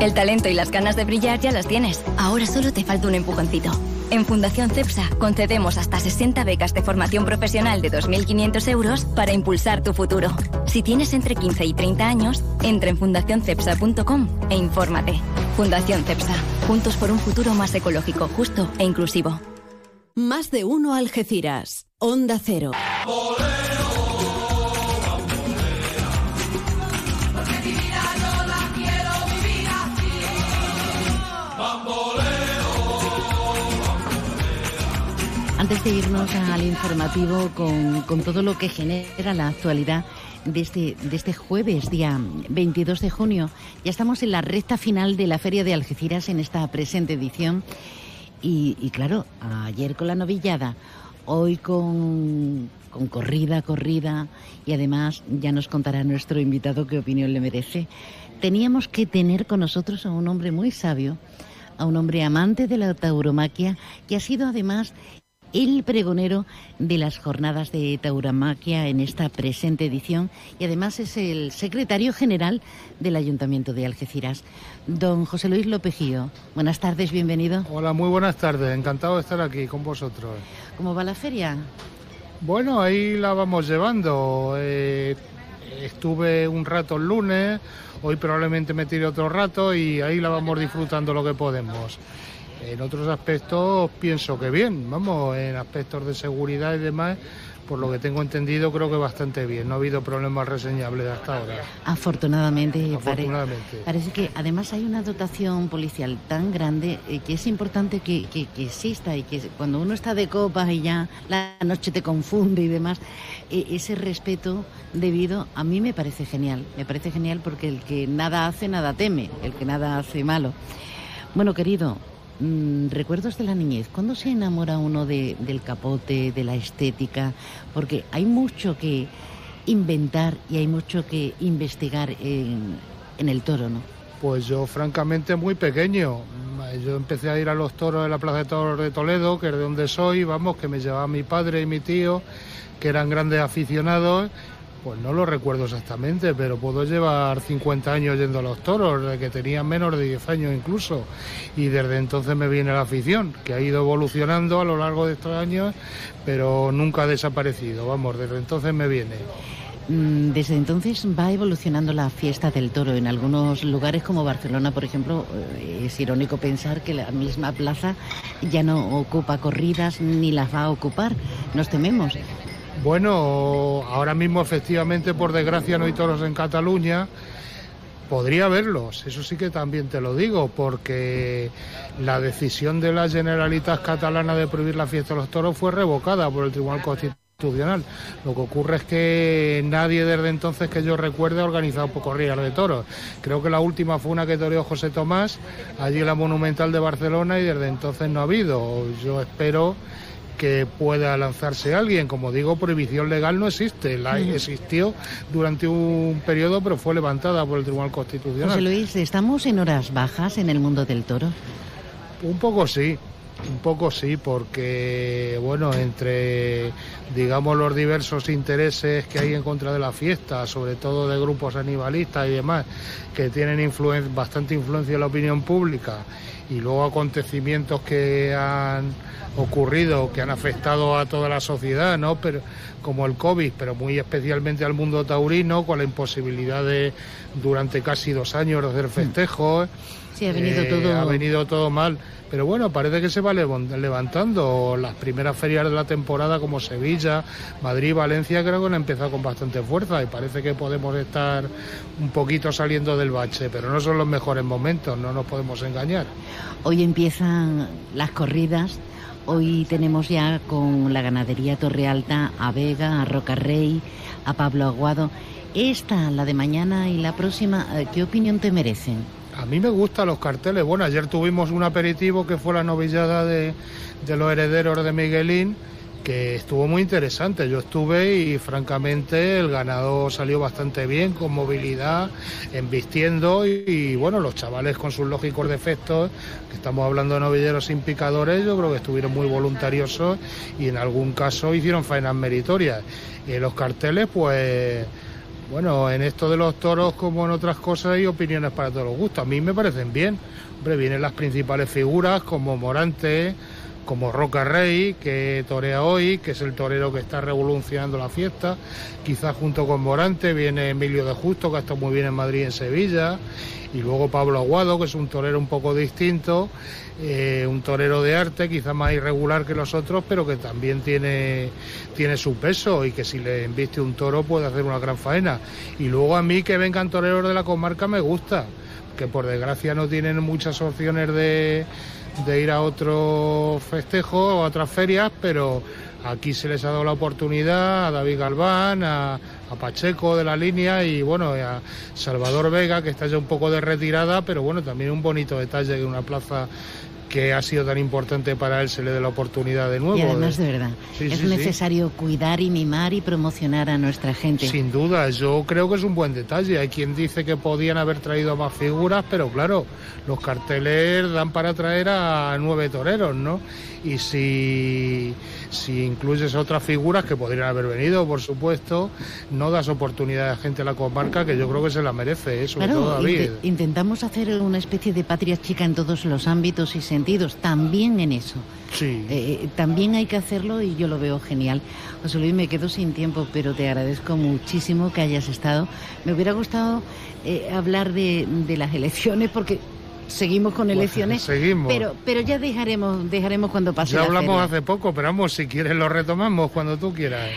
Speaker 18: El talento y las ganas de brillar ya las tienes. Ahora solo te falta un empujoncito. En Fundación CEPSA concedemos hasta 60 becas de formación profesional de 2.500 euros para impulsar tu futuro. Si tienes entre 15 y 30 años, entra en fundacioncepsa.com e infórmate. Fundación CEPSA, juntos por un futuro más ecológico, justo e inclusivo.
Speaker 17: Más de uno Algeciras. Onda Cero.
Speaker 5: Antes de irnos al informativo con, todo lo que genera la actualidad de este, de este jueves, día 22 de junio, ya estamos en la recta final de la Feria de Algeciras en esta presente edición. Y, y claro, ayer con la novillada, hoy con, con corrida, corrida, y además ya nos contará nuestro invitado qué opinión le merece. Teníamos que tener con nosotros a un hombre muy sabio, a un hombre amante de la tauromaquia, que ha sido además el pregonero de las jornadas de tauromaquia en esta presente edición y además es el secretario general del Ayuntamiento de Algeciras. Don José Luis Lopejío, buenas tardes, bienvenido.
Speaker 19: Hola, muy buenas tardes, encantado de estar aquí con vosotros.
Speaker 5: ¿Cómo va la feria?
Speaker 19: Bueno, ahí la vamos llevando. Eh, estuve un rato el lunes, hoy probablemente me tire otro rato y ahí la vamos disfrutando lo que podemos. En otros aspectos pienso que bien, vamos, en aspectos de seguridad y demás, por lo que tengo entendido creo que bastante bien, no ha habido problemas reseñables hasta ahora.
Speaker 5: Afortunadamente, pare-
Speaker 19: Afortunadamente.
Speaker 5: parece que además hay una dotación policial tan grande eh, que es importante que, que- que exista y que cuando uno está de copas y ya la noche te confunde y demás, eh, ese respeto debido a mí me parece genial, me parece genial porque el que nada hace, nada teme, el que nada hace malo. Bueno, querido, mm, recuerdos de la niñez. ¿Cuándo se enamora uno de- del capote, de la estética? Porque hay mucho que inventar y hay mucho que investigar en, en el toro, ¿no?
Speaker 19: Pues yo francamente muy pequeño. Yo empecé a ir a los toros de la Plaza de Toros de Toledo, que es de donde soy, vamos, que me llevaba mi padre y mi tío, que eran grandes aficionados. Pues no lo recuerdo exactamente, pero puedo llevar 50 años yendo a los toros, que tenía menos de 10 años incluso. Y desde entonces me viene la afición, que ha ido evolucionando a lo largo de estos años, pero nunca ha desaparecido. Vamos, desde entonces me viene.
Speaker 5: Mm, Desde entonces va evolucionando la fiesta del toro. En algunos lugares como Barcelona, por ejemplo, eh, es irónico pensar que la misma plaza ya no ocupa corridas ni las va a ocupar. Nos tememos.
Speaker 19: Bueno, ahora mismo efectivamente, por desgracia, no hay toros en Cataluña. Podría haberlos, eso sí que también te lo digo, porque la decisión de la Generalitat catalana de prohibir la fiesta de los toros fue revocada por el Tribunal Constitucional. Lo que ocurre es que nadie desde entonces que yo recuerde ha organizado corridas de toros. Creo que la última fue una que toreó José Tomás, allí en la Monumental de Barcelona, y desde entonces no ha habido. Yo espero que pueda lanzarse alguien. Como digo, prohibición legal no existe. La existió durante un periodo, pero fue levantada por el Tribunal Constitucional.
Speaker 5: José Luis, ¿estamos en horas bajas en el mundo del toro?
Speaker 19: Un poco sí, un poco sí, porque, bueno, entre, digamos, los diversos intereses que hay en contra de la fiesta, sobre todo de grupos animalistas y demás, que tienen influen- bastante influencia en la opinión pública, y luego acontecimientos que han ocurrido, que han afectado a toda la sociedad, ¿no? Pero, como el COVID, pero muy especialmente al mundo taurino, con la imposibilidad de, durante casi dos años, de hacer festejos.
Speaker 5: Sí, ha venido
Speaker 19: Eh,
Speaker 5: todo-
Speaker 19: ha venido todo mal. Pero bueno, parece que se va levan- levantando. Las primeras ferias de la temporada como Sevilla, Madrid, Valencia creo que han empezado con bastante fuerza y parece que podemos estar un poquito saliendo del bache, pero no son los mejores momentos, no nos podemos engañar.
Speaker 5: Hoy empiezan las corridas. Hoy tenemos ya con la ganadería Torrealta a Vega, a Rocarrey, a Pablo Aguado. Esta, la de mañana y la próxima, eh, ¿qué opinión te merecen?
Speaker 19: A mí me gustan los carteles. Bueno, ayer tuvimos un aperitivo que fue la novillada de, de los herederos de Miguelín, que estuvo muy interesante. Yo estuve y francamente el ganado salió bastante bien, con movilidad, embistiendo y, bueno, los chavales con sus lógicos defectos, que estamos hablando de novilleros sin picadores, yo creo que estuvieron muy voluntariosos y en algún caso hicieron faenas meritorias. Y en los carteles, pues... Bueno, en esto de los toros, como en otras cosas, hay opiniones para todos los gustos. A mí me parecen bien. Hombre, vienen las principales figuras como Morante, como Roca Rey, que torea hoy, que es el torero que está revolucionando la fiesta. Quizás junto con Morante viene Emilio de Justo, que ha estado muy bien en Madrid y en Sevilla. Y luego Pablo Aguado, que es un torero un poco distinto, eh, un torero de arte, quizás más irregular que los otros, pero que también tiene, tiene su peso y que si le embiste un toro puede hacer una gran faena. Y luego a mí que vengan toreros de la comarca me gusta, que por desgracia no tienen muchas opciones de, de ir a otros festejos o a otras ferias, pero aquí se les ha dado la oportunidad a David Galván, a, a Pacheco de la línea y bueno, a Salvador Vega, que está ya un poco de retirada, pero bueno, también un bonito detalle que una plaza que ha sido tan importante para él se le dé la oportunidad de nuevo.
Speaker 5: Y además, de verdad,
Speaker 19: Sí,
Speaker 5: es
Speaker 19: sí, sí.
Speaker 5: necesario cuidar y mimar y promocionar a nuestra gente.
Speaker 19: Sin duda, yo creo que es un buen detalle. Hay quien dice que podían haber traído más figuras, pero claro, los carteles dan para traer a nueve toreros, ¿no? Y si, si incluyes otras figuras que podrían haber venido, por supuesto, no das oportunidad a gente de la comarca que yo creo que se la merece, ¿eh? sobre todo
Speaker 5: Claro,
Speaker 19: David.
Speaker 5: inte- intentamos hacer una especie de patria chica en todos los ámbitos y sentidos, también en eso.
Speaker 19: Sí.
Speaker 5: Eh, también hay que hacerlo y yo lo veo genial. José Luis, me quedo sin tiempo, pero te agradezco muchísimo que hayas estado. Me hubiera gustado eh, hablar de, de las elecciones porque seguimos con elecciones.
Speaker 19: Seguimos.
Speaker 5: Pero, pero ya dejaremos, dejaremos cuando pase
Speaker 19: Ya
Speaker 5: la
Speaker 19: hablamos hace poco, pero vamos, si quieres lo retomamos cuando tú quieras.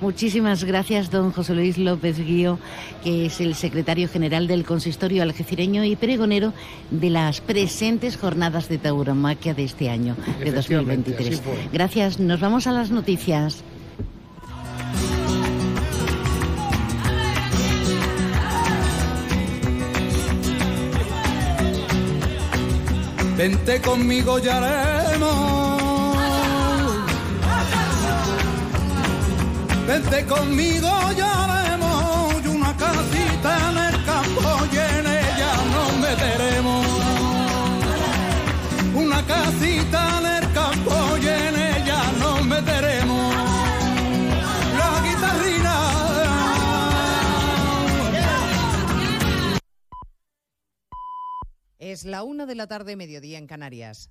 Speaker 5: Muchísimas gracias, don José Luis López Guío, que es el secretario general del consistorio algecireño y pregonero de las presentes jornadas de tauromaquia de este año, de
Speaker 19: Efectivamente,
Speaker 5: 2023.
Speaker 19: así fue.
Speaker 5: Gracias, nos vamos a las noticias.
Speaker 16: Vente conmigo ya haremos. Vente conmigo ya haremos y una casita en el campo y en ella nos meteremos. Una casita en el campo y en ella nos meteremos. La guitarrina.
Speaker 20: Es la una de la tarde, mediodía en Canarias.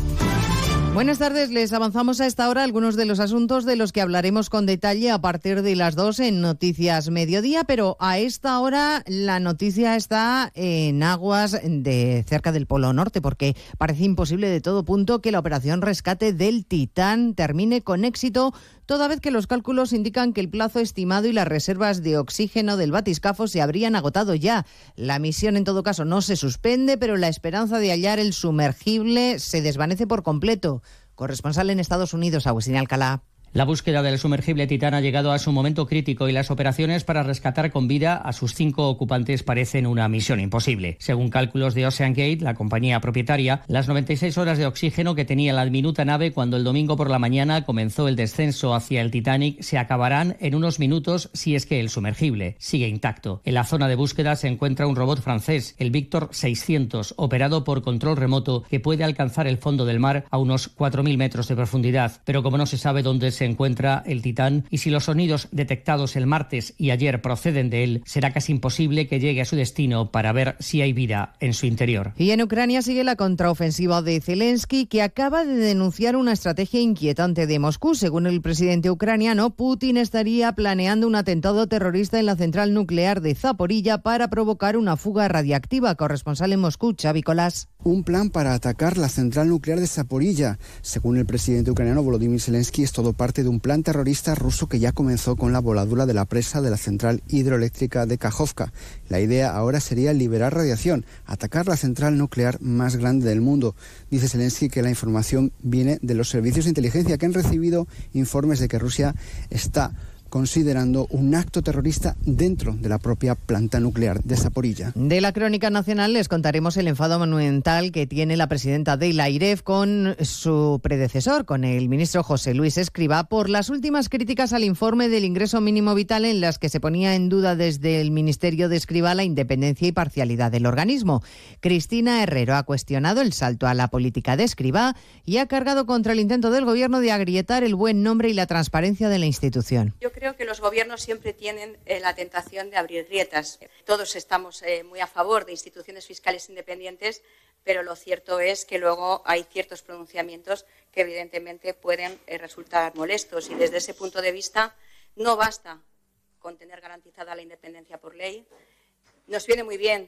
Speaker 20: Buenas tardes, les avanzamos a esta hora algunos de los asuntos de los que hablaremos con detalle a partir de las dos en Noticias Mediodía, pero a esta hora la noticia está en aguas de cerca del Polo Norte, porque parece imposible de todo punto que la operación rescate del Titán termine con éxito toda vez que los cálculos indican que el plazo estimado y las reservas de oxígeno del batiscafo se habrían agotado ya. La misión, en todo caso, no se suspende, pero la esperanza de hallar el sumergible se desvanece por completo. Corresponsal en Estados Unidos, Agustín Alcalá.
Speaker 21: La búsqueda del sumergible Titán ha llegado a su momento crítico y las operaciones para rescatar con vida a sus cinco ocupantes parecen una misión imposible. Según cálculos de Ocean Gate, la compañía propietaria, las 96 horas de oxígeno que tenía la diminuta nave cuando el domingo por la mañana comenzó el descenso hacia el Titanic se acabarán en unos minutos si es que el sumergible sigue intacto. En la zona de búsqueda se encuentra un robot francés, el Victor 600, operado por control remoto que puede alcanzar el fondo del mar a unos 4.000 metros de profundidad. Pero como no se sabe dónde se encuentra el Titán y si los sonidos detectados el martes y ayer proceden de él, será casi imposible que llegue a su destino para ver si hay vida en su interior.
Speaker 20: Y en Ucrania sigue la contraofensiva de Zelensky, que acaba de denunciar una estrategia inquietante de Moscú. Según el presidente ucraniano, Putin estaría planeando un atentado terrorista en la central nuclear de Zaporilla para provocar una fuga radiactiva. Corresponsal en Moscú, Xavi Colás.
Speaker 22: Un plan para atacar la central nuclear de Zaporilla. Según el presidente ucraniano Volodymyr Zelensky, es todo parte de un plan terrorista ruso que ya comenzó con la voladura de la presa de la central hidroeléctrica de Kajovka. La idea ahora sería liberar radiación, atacar la central nuclear más grande del mundo. Dice Zelensky que la información viene de los servicios de inteligencia que han recibido informes de que Rusia está considerando un acto terrorista dentro de la propia planta nuclear de Zaporilla.
Speaker 20: De la crónica nacional les contaremos el enfado monumental que tiene la presidenta de la IREF con su predecesor, con el ministro José Luis Escriba, por las últimas críticas al informe del ingreso mínimo vital en las que se ponía en duda desde el Ministerio de Escriba la independencia y parcialidad del organismo. Cristina Herrero ha cuestionado el salto a la política de Escriba y ha cargado contra el intento del gobierno de agrietar el buen nombre y la transparencia de la institución.
Speaker 23: Yo creo que los gobiernos siempre tienen eh, la tentación de abrir grietas. Todos estamos eh, muy a favor de instituciones fiscales independientes, pero lo cierto es que luego hay ciertos pronunciamientos que evidentemente pueden eh, resultar molestos y desde ese punto de vista no basta con tener garantizada la independencia por ley. Nos viene muy bien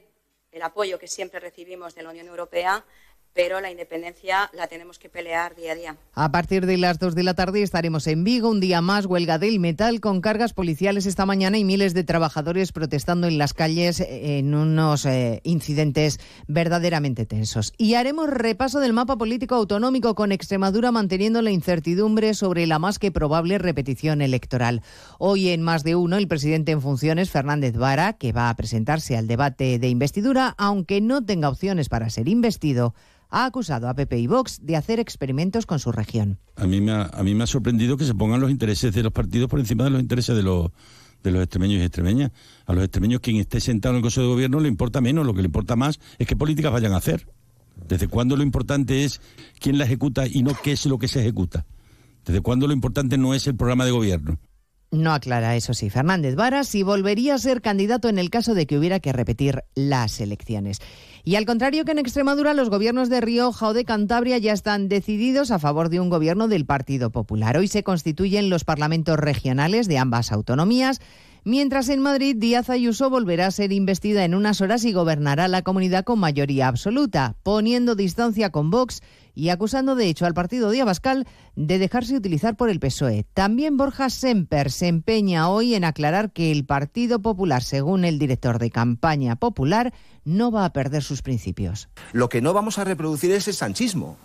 Speaker 23: el apoyo que siempre recibimos de la Unión Europea, pero la independencia la tenemos que pelear día a día.
Speaker 20: A partir de las 2 de la tarde estaremos en Vigo, un día más, huelga del metal con cargas policiales esta mañana y miles de trabajadores protestando en las calles en unos eh, incidentes verdaderamente tensos. Y haremos repaso del mapa político autonómico con Extremadura manteniendo la incertidumbre sobre la más que probable repetición electoral. Hoy en más de uno, el presidente en funciones, Fernández Vara, que va a presentarse al debate de investidura, aunque no tenga opciones para ser investido, ha acusado a PP y Vox de hacer experimentos con su región.
Speaker 24: A mí, me ha, sorprendido que se pongan los intereses de los partidos por encima de los intereses de los, de los extremeños y extremeñas. A los extremeños quien esté sentado en el Consejo de Gobierno le importa menos, lo que le importa más es qué políticas vayan a hacer. ¿Desde cuándo lo importante es quién la ejecuta y no qué es lo que se ejecuta? ¿Desde cuándo lo importante no es el programa de gobierno?
Speaker 20: No aclara, eso sí, Fernández Vara si volvería a ser candidato en el caso de que hubiera que repetir las elecciones. Y al contrario que en Extremadura, los gobiernos de Rioja o de Cantabria ya están decididos a favor de un gobierno del Partido Popular. Hoy se constituyen los parlamentos regionales de ambas autonomías. Mientras en Madrid, Díaz Ayuso volverá a ser investida en unas horas y gobernará la comunidad con mayoría absoluta, poniendo distancia con Vox y acusando de hecho al partido de Abascal de dejarse utilizar por el PSOE. También Borja Semper se empeña hoy en aclarar que el Partido Popular, según el director de campaña popular, no va a perder sus principios.
Speaker 25: Lo que no vamos a reproducir es el sanchismo.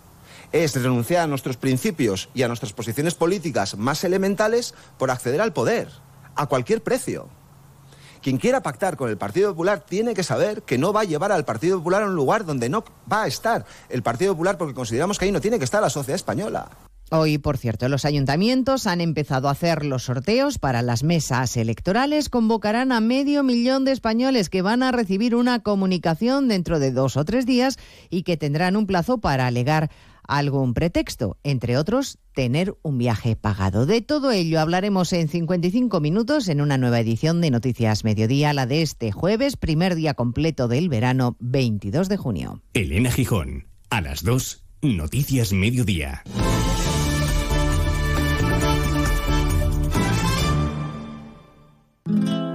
Speaker 25: Es renunciar a nuestros principios y a nuestras posiciones políticas más elementales por acceder al poder a cualquier precio. Quien quiera pactar con el Partido Popular tiene que saber que no va a llevar al Partido Popular a un lugar donde no va a estar el Partido Popular porque consideramos que ahí no tiene que estar la sociedad española.
Speaker 20: Hoy, por cierto, los ayuntamientos han empezado a hacer los sorteos para las mesas electorales. Convocarán a medio millón de españoles que van a recibir una comunicación dentro de dos o tres días y que tendrán un plazo para alegar algún pretexto, entre otros, tener un viaje pagado. De todo ello hablaremos en 55 minutos en una nueva edición de Noticias Mediodía, la de este jueves, primer día completo del verano, 22 de junio.
Speaker 26: Elena Gijón, a las 2, Noticias Mediodía.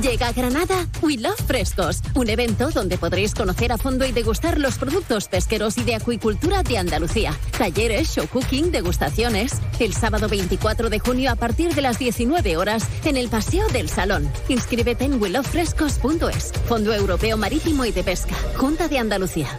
Speaker 27: Llega a Granada We Love Frescos, un evento donde podréis conocer a fondo y degustar los productos pesqueros y de acuicultura de Andalucía. Talleres, show cooking, degustaciones. El sábado 24 de junio a partir de las 19 horas en el Paseo del Salón. Inscríbete en WeLoveFrescos.es. Fondo Europeo Marítimo y de Pesca. Junta de Andalucía.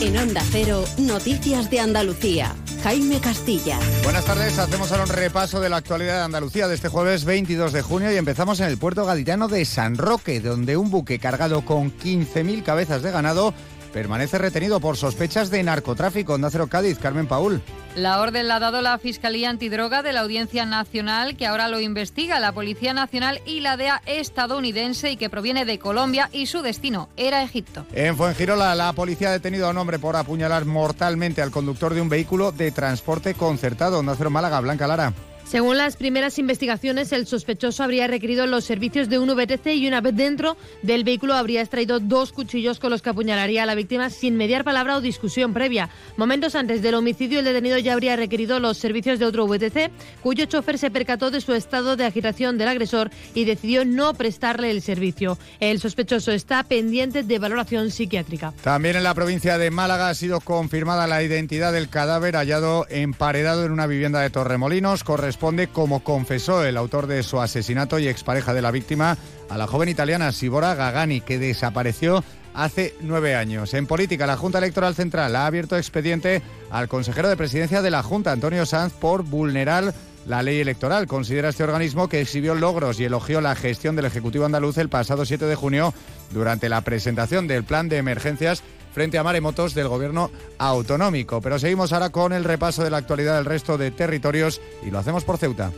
Speaker 10: En Onda Cero, Noticias de Andalucía. Jaime Castilla.
Speaker 28: Buenas tardes, hacemos ahora un repaso de la actualidad de Andalucía de este jueves 22 de junio y empezamos en el puerto gaditano de San Roque, donde un buque cargado con 15.000 cabezas de ganado permanece retenido por sospechas de narcotráfico. Onda Cero Cádiz, Carmen Paul.
Speaker 29: La orden la ha dado la Fiscalía Antidroga de la Audiencia Nacional, que ahora lo investiga la Policía Nacional y la DEA estadounidense y que proviene de Colombia y su destino era Egipto.
Speaker 28: En Fuengirola, la policía ha detenido a un hombre por apuñalar mortalmente al conductor de un vehículo de transporte concertado. Onda Cero Málaga, Blanca Lara.
Speaker 30: Según las primeras investigaciones, el sospechoso habría requerido los servicios de un VTC y una vez dentro del vehículo habría extraído dos cuchillos con los que apuñalaría a la víctima sin mediar palabra o discusión previa. Momentos antes del homicidio, el detenido ya habría requerido los servicios de otro VTC, cuyo chofer se percató de su estado de agitación del agresor y decidió no prestarle el servicio. El sospechoso está pendiente de valoración psiquiátrica.
Speaker 28: También en la provincia de Málaga ha sido confirmada la identidad del cadáver hallado emparedado en una vivienda de Torremolinos. Corresponde responde como confesó el autor de su asesinato y expareja de la víctima a la joven italiana Sibora Gagani, que desapareció hace nueve años. En política, la Junta Electoral Central ha abierto expediente al consejero de presidencia de la Junta, Antonio Sanz, por vulnerar la ley electoral. Considera este organismo que exhibió logros y elogió la gestión del Ejecutivo andaluz el pasado 7 de junio durante la presentación del plan de emergencias frente a maremotos del gobierno autonómico. Pero seguimos ahora con el repaso de la actualidad del resto de territorios y lo hacemos por Ceuta.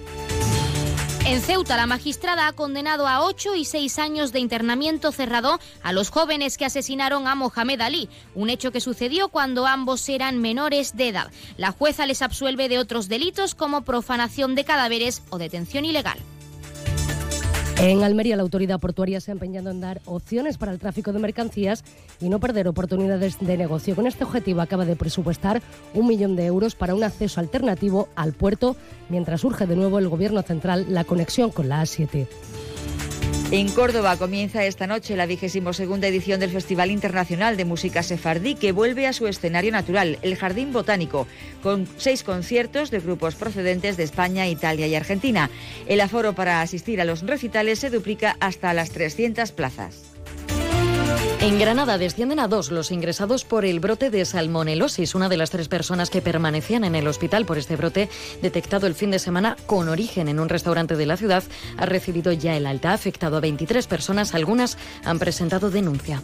Speaker 31: En Ceuta, la magistrada ha condenado a ocho y seis años de internamiento cerrado a los jóvenes que asesinaron a Mohamed Ali, un hecho que sucedió cuando ambos eran menores de edad. La jueza les absuelve de otros delitos como profanación de cadáveres o detención ilegal.
Speaker 32: En Almería, la autoridad portuaria se ha empeñado en dar opciones para el tráfico de mercancías y no perder oportunidades de negocio. Con este objetivo acaba de presupuestar un millón de euros para un acceso alternativo al puerto, mientras surge de nuevo el Gobierno central la conexión con la A7.
Speaker 33: En Córdoba comienza esta noche la 22 edición del Festival Internacional de Música Sefardí, que vuelve a su escenario natural, el Jardín Botánico, con seis conciertos de grupos procedentes de España, Italia y Argentina. El aforo para asistir a los recitales se duplica hasta las 300 plazas.
Speaker 34: En Granada descienden a dos los ingresados por el brote de salmonelosis. Una de las tres personas que permanecían en el hospital por este brote, detectado el fin de semana con origen en un restaurante de la ciudad, ha recibido ya el alta. Ha afectado a 23 personas. Algunas han presentado denuncia.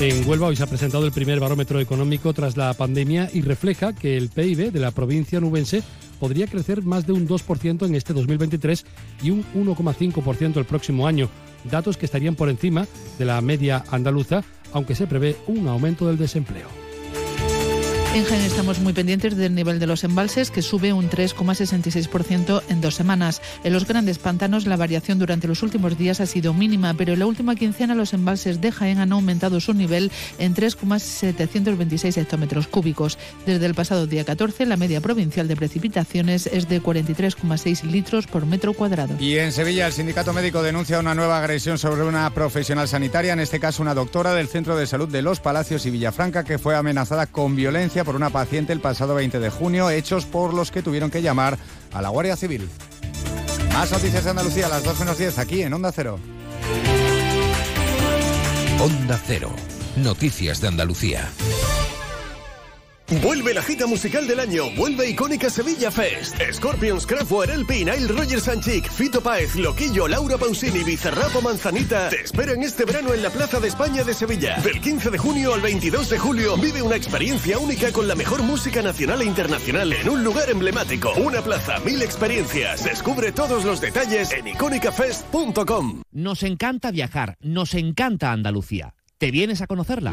Speaker 35: En Huelva hoy se ha presentado el primer barómetro económico tras la pandemia y refleja que el PIB de la provincia nubense podría crecer más de un 2% en este 2023 y un 1,5% el próximo año datos que estarían por encima de la media andaluza, aunque se prevé un aumento del desempleo.
Speaker 36: En Jaén estamos muy pendientes del nivel de los embalses, que sube un 3,66% en dos semanas. En los grandes pantanos la variación durante los últimos días ha sido mínima, pero en la última quincena los embalses de Jaén han aumentado su nivel en 3,726 hectómetros cúbicos. Desde el pasado día 14, la media provincial de precipitaciones es de 43,6 litros por metro cuadrado.
Speaker 26: Y en Sevilla, el sindicato médico denuncia una nueva agresión sobre una profesional sanitaria, en este caso una doctora del Centro de Salud de Los Palacios y Villafranca, que fue amenazada con violencia por una paciente el pasado 20 de junio, hechos por los que tuvieron que llamar a la Guardia Civil. Más noticias de Andalucía a las 2 menos 10 aquí en Onda Cero.
Speaker 1: Onda Cero. Noticias de Andalucía.
Speaker 22: Vuelve la gita musical del año, vuelve icónica Sevilla Fest. Scorpions, Kraftwerk, El Nile Rogers Sanchik, Fito Páez, Loquillo, Laura Pausini, Bizarrapo Manzanita te esperan este verano en la Plaza de España de Sevilla. Del 15 de junio al 22 de julio vive una experiencia única con la mejor música nacional e internacional en un lugar emblemático. Una plaza, mil experiencias. Descubre todos los detalles en icónicafest.com.
Speaker 37: Nos encanta viajar, nos encanta Andalucía. ¿Te vienes a conocerla?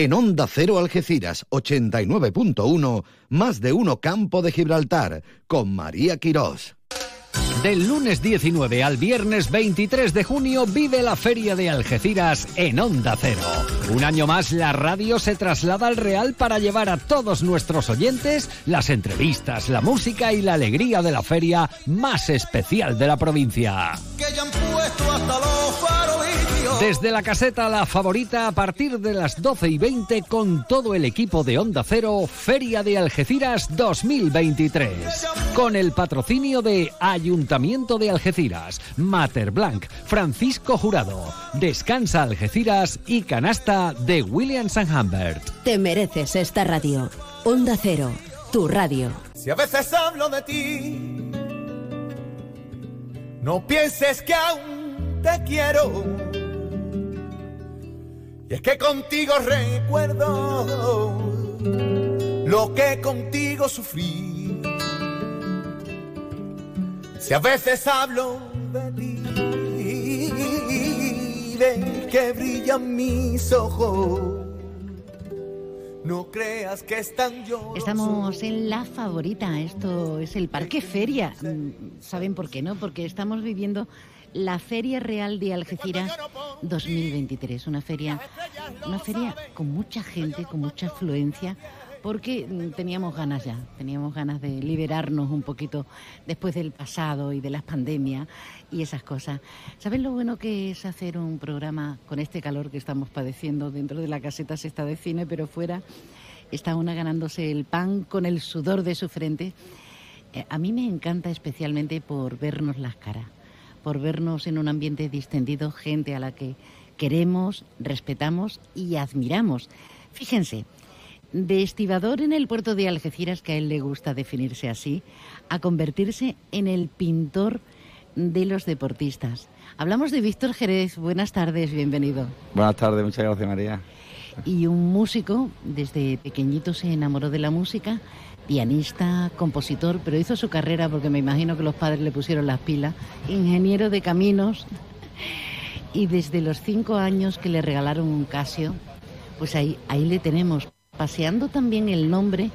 Speaker 1: En Onda Cero Algeciras 89.1, más de uno Campo de Gibraltar, con María Quirós.
Speaker 2: Del lunes 19 al viernes 23 de junio vive la Feria de Algeciras en Onda Cero. Un año más la radio se traslada al Real para llevar a todos nuestros oyentes las entrevistas, la música y la alegría de la feria más especial de la provincia. Desde la caseta La Favorita a partir de las 12 y 20 con todo el equipo de Onda Cero, Feria de Algeciras 2023. Con el patrocinio de Ayuntamiento de Algeciras, Mater Blanc, Francisco Jurado, Descansa Algeciras y Canasta de William St. Humbert.
Speaker 17: Te mereces esta radio. Onda Cero, tu radio.
Speaker 38: Si a veces hablo de ti, no pienses que aún te quiero. Y es que contigo recuerdo lo que contigo sufrí. Si a veces hablo de ti, ven que brillan mis ojos. No creas que están yo.
Speaker 5: Estamos en la favorita. Esto es el Parque Feria. Mm, ¿Saben por qué no? Porque estamos viviendo la Feria Real de Algeciras 2023. Una feria, una feria con mucha gente, con mucha afluencia, porque mm, teníamos ganas ya, teníamos ganas de liberarnos un poquito después del pasado y de las pandemias y esas cosas. ¿Saben lo bueno que es hacer un programa con este calor que estamos padeciendo dentro de la caseta sexta de cine, pero fuera está una ganándose el pan con el sudor de su frente? Eh, a mí me encanta especialmente por vernos las caras por vernos en un ambiente distendido, gente a la que queremos, respetamos y admiramos. Fíjense, de estibador en el puerto de Algeciras, que a él le gusta definirse así, a convertirse en el pintor de los deportistas. Hablamos de Víctor Jerez. Buenas tardes, bienvenido.
Speaker 39: Buenas tardes, muchas gracias María.
Speaker 5: Y un músico, desde pequeñito se enamoró de la música, pianista, compositor, pero hizo su carrera porque me imagino que los padres le pusieron las pilas, ingeniero de caminos. Y desde los cinco años que le regalaron un Casio, pues ahí, ahí le tenemos, paseando también el nombre,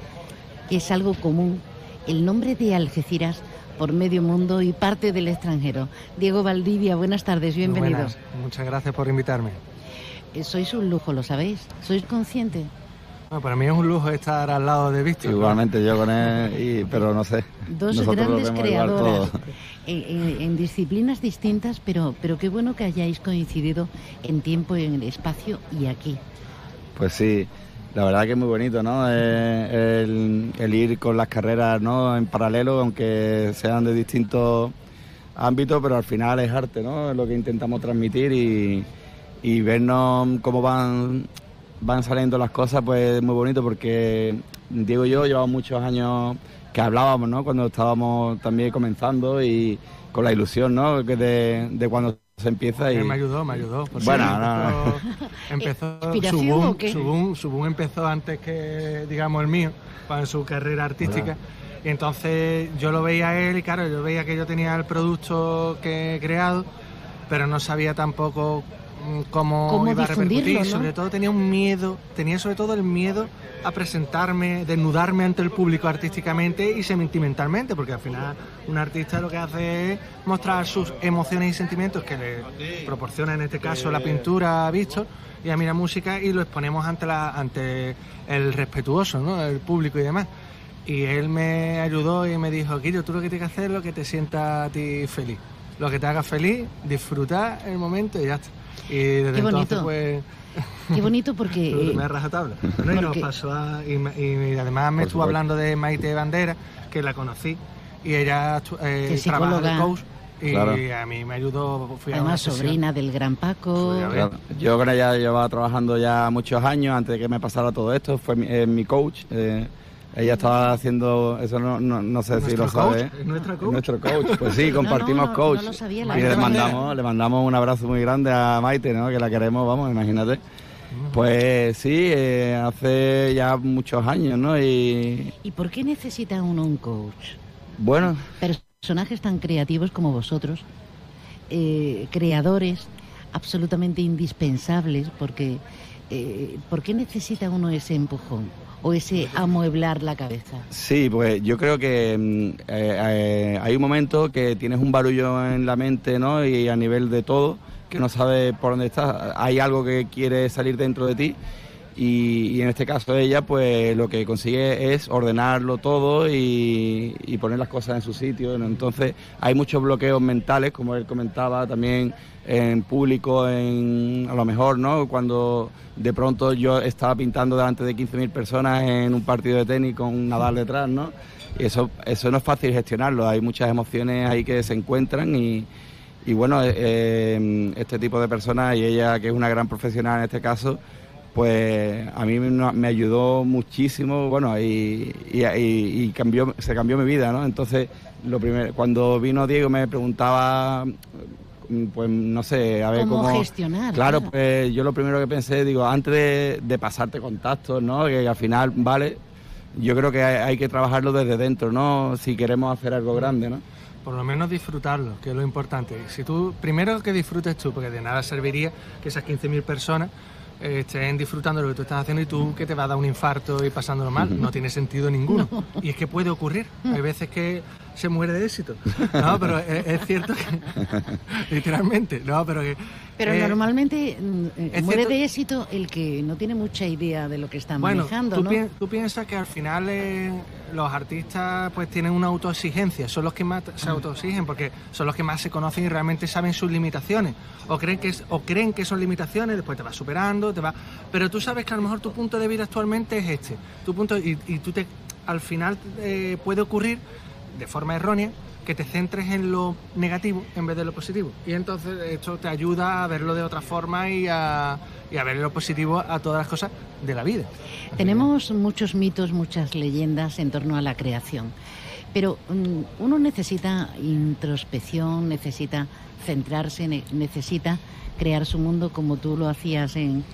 Speaker 5: que es algo común, el nombre de Algeciras por medio mundo y parte del extranjero. Diego Valdivia, buenas tardes, bienvenido.
Speaker 40: Buenas. Muchas gracias por invitarme.
Speaker 5: Eh, Sois un lujo, ¿lo sabéis? ¿Sois conscientes?
Speaker 40: Bueno, para mí es un lujo estar al lado de Víctor.
Speaker 39: Igualmente yo con él, y, pero no sé.
Speaker 5: Dos
Speaker 39: nosotros
Speaker 5: grandes creadoras en, en- en disciplinas distintas, pero, pero qué bueno que hayáis coincidido en tiempo, en espacio y aquí.
Speaker 39: Pues sí, la verdad que es muy bonito, ¿no? Eh, el, el ir con las carreras, ¿no? En paralelo, aunque sean de distintos ámbitos, pero al final es arte, ¿no? Es lo que intentamos transmitir y, y vernos cómo van, van saliendo las cosas, pues es muy bonito porque Diego y yo llevamos muchos años que hablábamos, ¿no? Cuando estábamos también comenzando y con la ilusión, ¿no? Que de, de cuando se empieza y...
Speaker 40: Él me ayudó, me ayudó.
Speaker 39: Bueno,
Speaker 40: empezó,
Speaker 39: no.
Speaker 40: empezó su
Speaker 39: ¿Inspiración
Speaker 40: boom,
Speaker 39: o qué?
Speaker 40: su boom, su boom empezó antes que, digamos, el mío, en su carrera artística. Y entonces yo lo veía a él y claro, yo veía que yo tenía el producto que he creado, pero no sabía tampoco cómo,
Speaker 5: Cómo
Speaker 40: iba a repercutir.
Speaker 5: ¿no?
Speaker 40: Sobre todo tenía un miedo, tenía sobre todo el miedo a presentarme, desnudarme ante el público artísticamente y sentimentalmente, porque al final un artista lo que hace es mostrar sus emociones y sentimientos que le proporciona en este caso la pintura a Víctor y a mí la música y lo exponemos ante la ante el respetuoso, ¿no? el público y demás. Y él me ayudó y me dijo, Quillo, tú lo que tienes que hacer es lo que te sienta a ti feliz. Lo que te haga feliz, disfrutar el momento y ya está. Y desde
Speaker 5: Qué
Speaker 40: entonces pues...
Speaker 5: Qué bonito porque...
Speaker 40: Lo
Speaker 5: eh,
Speaker 40: rajatabla. Bueno, y nos pasó a- y, me- y además me
Speaker 39: Por
Speaker 40: estuvo hablando de Maite Bandera, que la conocí, y ella eh, trabaja de coach, y
Speaker 39: Claro.
Speaker 40: a mí me ayudó, fui a una
Speaker 5: Además,
Speaker 40: sesión.
Speaker 5: sobrina del gran Paco.
Speaker 39: Claro. Yo con ella llevaba trabajando ya muchos años antes de que me pasara todo esto. Fue mi, eh, mi coach. eh, ella estaba haciendo, eso no, no, no sé si lo
Speaker 40: ¿Nuestro coach?
Speaker 39: sabe.
Speaker 40: ¿Es nuestra coach?
Speaker 39: Nuestro coach. Pues sí, compartimos
Speaker 40: no, no,
Speaker 39: coach.
Speaker 40: no lo sabía, la
Speaker 39: y le mandamos, le mandamos un abrazo muy grande a Maite, ¿no? que la queremos, vamos, imagínate. Pues sí, eh, hace ya muchos años, ¿no? Y
Speaker 5: ¿Y por qué necesita uno un coach?
Speaker 39: bueno,
Speaker 5: Personajes tan creativos como vosotros, eh, creadores absolutamente indispensables, porque eh, ¿por qué necesita uno ese empujón o ese amueblar la cabeza?
Speaker 39: Sí, pues yo creo que mm, eh, eh, hay un momento que tienes un barullo en la mente, ¿no? Y a nivel de todo, que no sabes por dónde estás. Hay algo que quiere salir dentro de ti y, en este caso ella, pues lo que consigue es ordenarlo todo y, poner las cosas en su sitio. Entonces hay muchos bloqueos mentales, como él comentaba, también en público, en, a lo mejor, ¿no? Cuando de pronto yo estaba pintando delante de 15.000 personas en un partido de tenis con un Nadal detrás, ¿no? Y eso, eso no es fácil gestionarlo, hay muchas emociones ahí que se encuentran y, bueno, eh, eh, este tipo de personas y ella que es una gran profesional en este caso, pues a mí me, ayudó muchísimo, bueno, y, y- y- y cambió, se cambió mi vida, ¿no? Entonces, lo primero, cuando vino Diego me preguntaba, mm, pues no sé, a ver
Speaker 5: ¿Cómo
Speaker 39: cómo...
Speaker 5: gestionar,
Speaker 39: Claro,
Speaker 5: claro.
Speaker 39: pues yo lo primero que pensé, digo, antes de, de pasarte contactos, ¿no? Que al final, vale, yo creo que hay, hay que trabajarlo desde dentro, ¿no? Si queremos hacer algo grande, ¿no?
Speaker 40: por lo menos disfrutarlo, que es lo importante. Si tú, primero que disfrutes tú, porque de nada serviría que esas 15.000 personas estén disfrutando de lo que tú estás haciendo y tú que te va a dar un infarto y pasándolo mal. No tiene sentido ninguno. Y es que puede ocurrir. Hay veces que se muere de éxito. No, pero es, es cierto que, literalmente, no, pero que...
Speaker 5: Pero
Speaker 40: eh,
Speaker 5: normalmente mm, eh, muere
Speaker 40: cierto-
Speaker 5: de éxito el que no tiene mucha idea de lo que está
Speaker 40: Bueno,
Speaker 5: manejando,
Speaker 40: tú,
Speaker 5: ¿no?
Speaker 40: pi- tú piensas que al final eh, los artistas pues tienen una autoexigencia, son los que más se autoexigen porque son los que más se conocen y realmente saben sus limitaciones. O creen que es- o creen que son limitaciones, después te vas superando, te va. Pero tú sabes que a lo mejor tu punto de vida actualmente es este. Tu punto y, y tú te al final eh, puede ocurrir de forma errónea que te centres en lo negativo en vez de lo positivo. Y entonces esto te ayuda a verlo de otra forma y a, ver lo positivo a todas las cosas de la vida.
Speaker 5: Tenemos muchos mitos, muchas leyendas en torno a la creación. Pero mm, uno necesita introspección, necesita centrarse, ne- necesita crear su mundo como tú lo hacías en,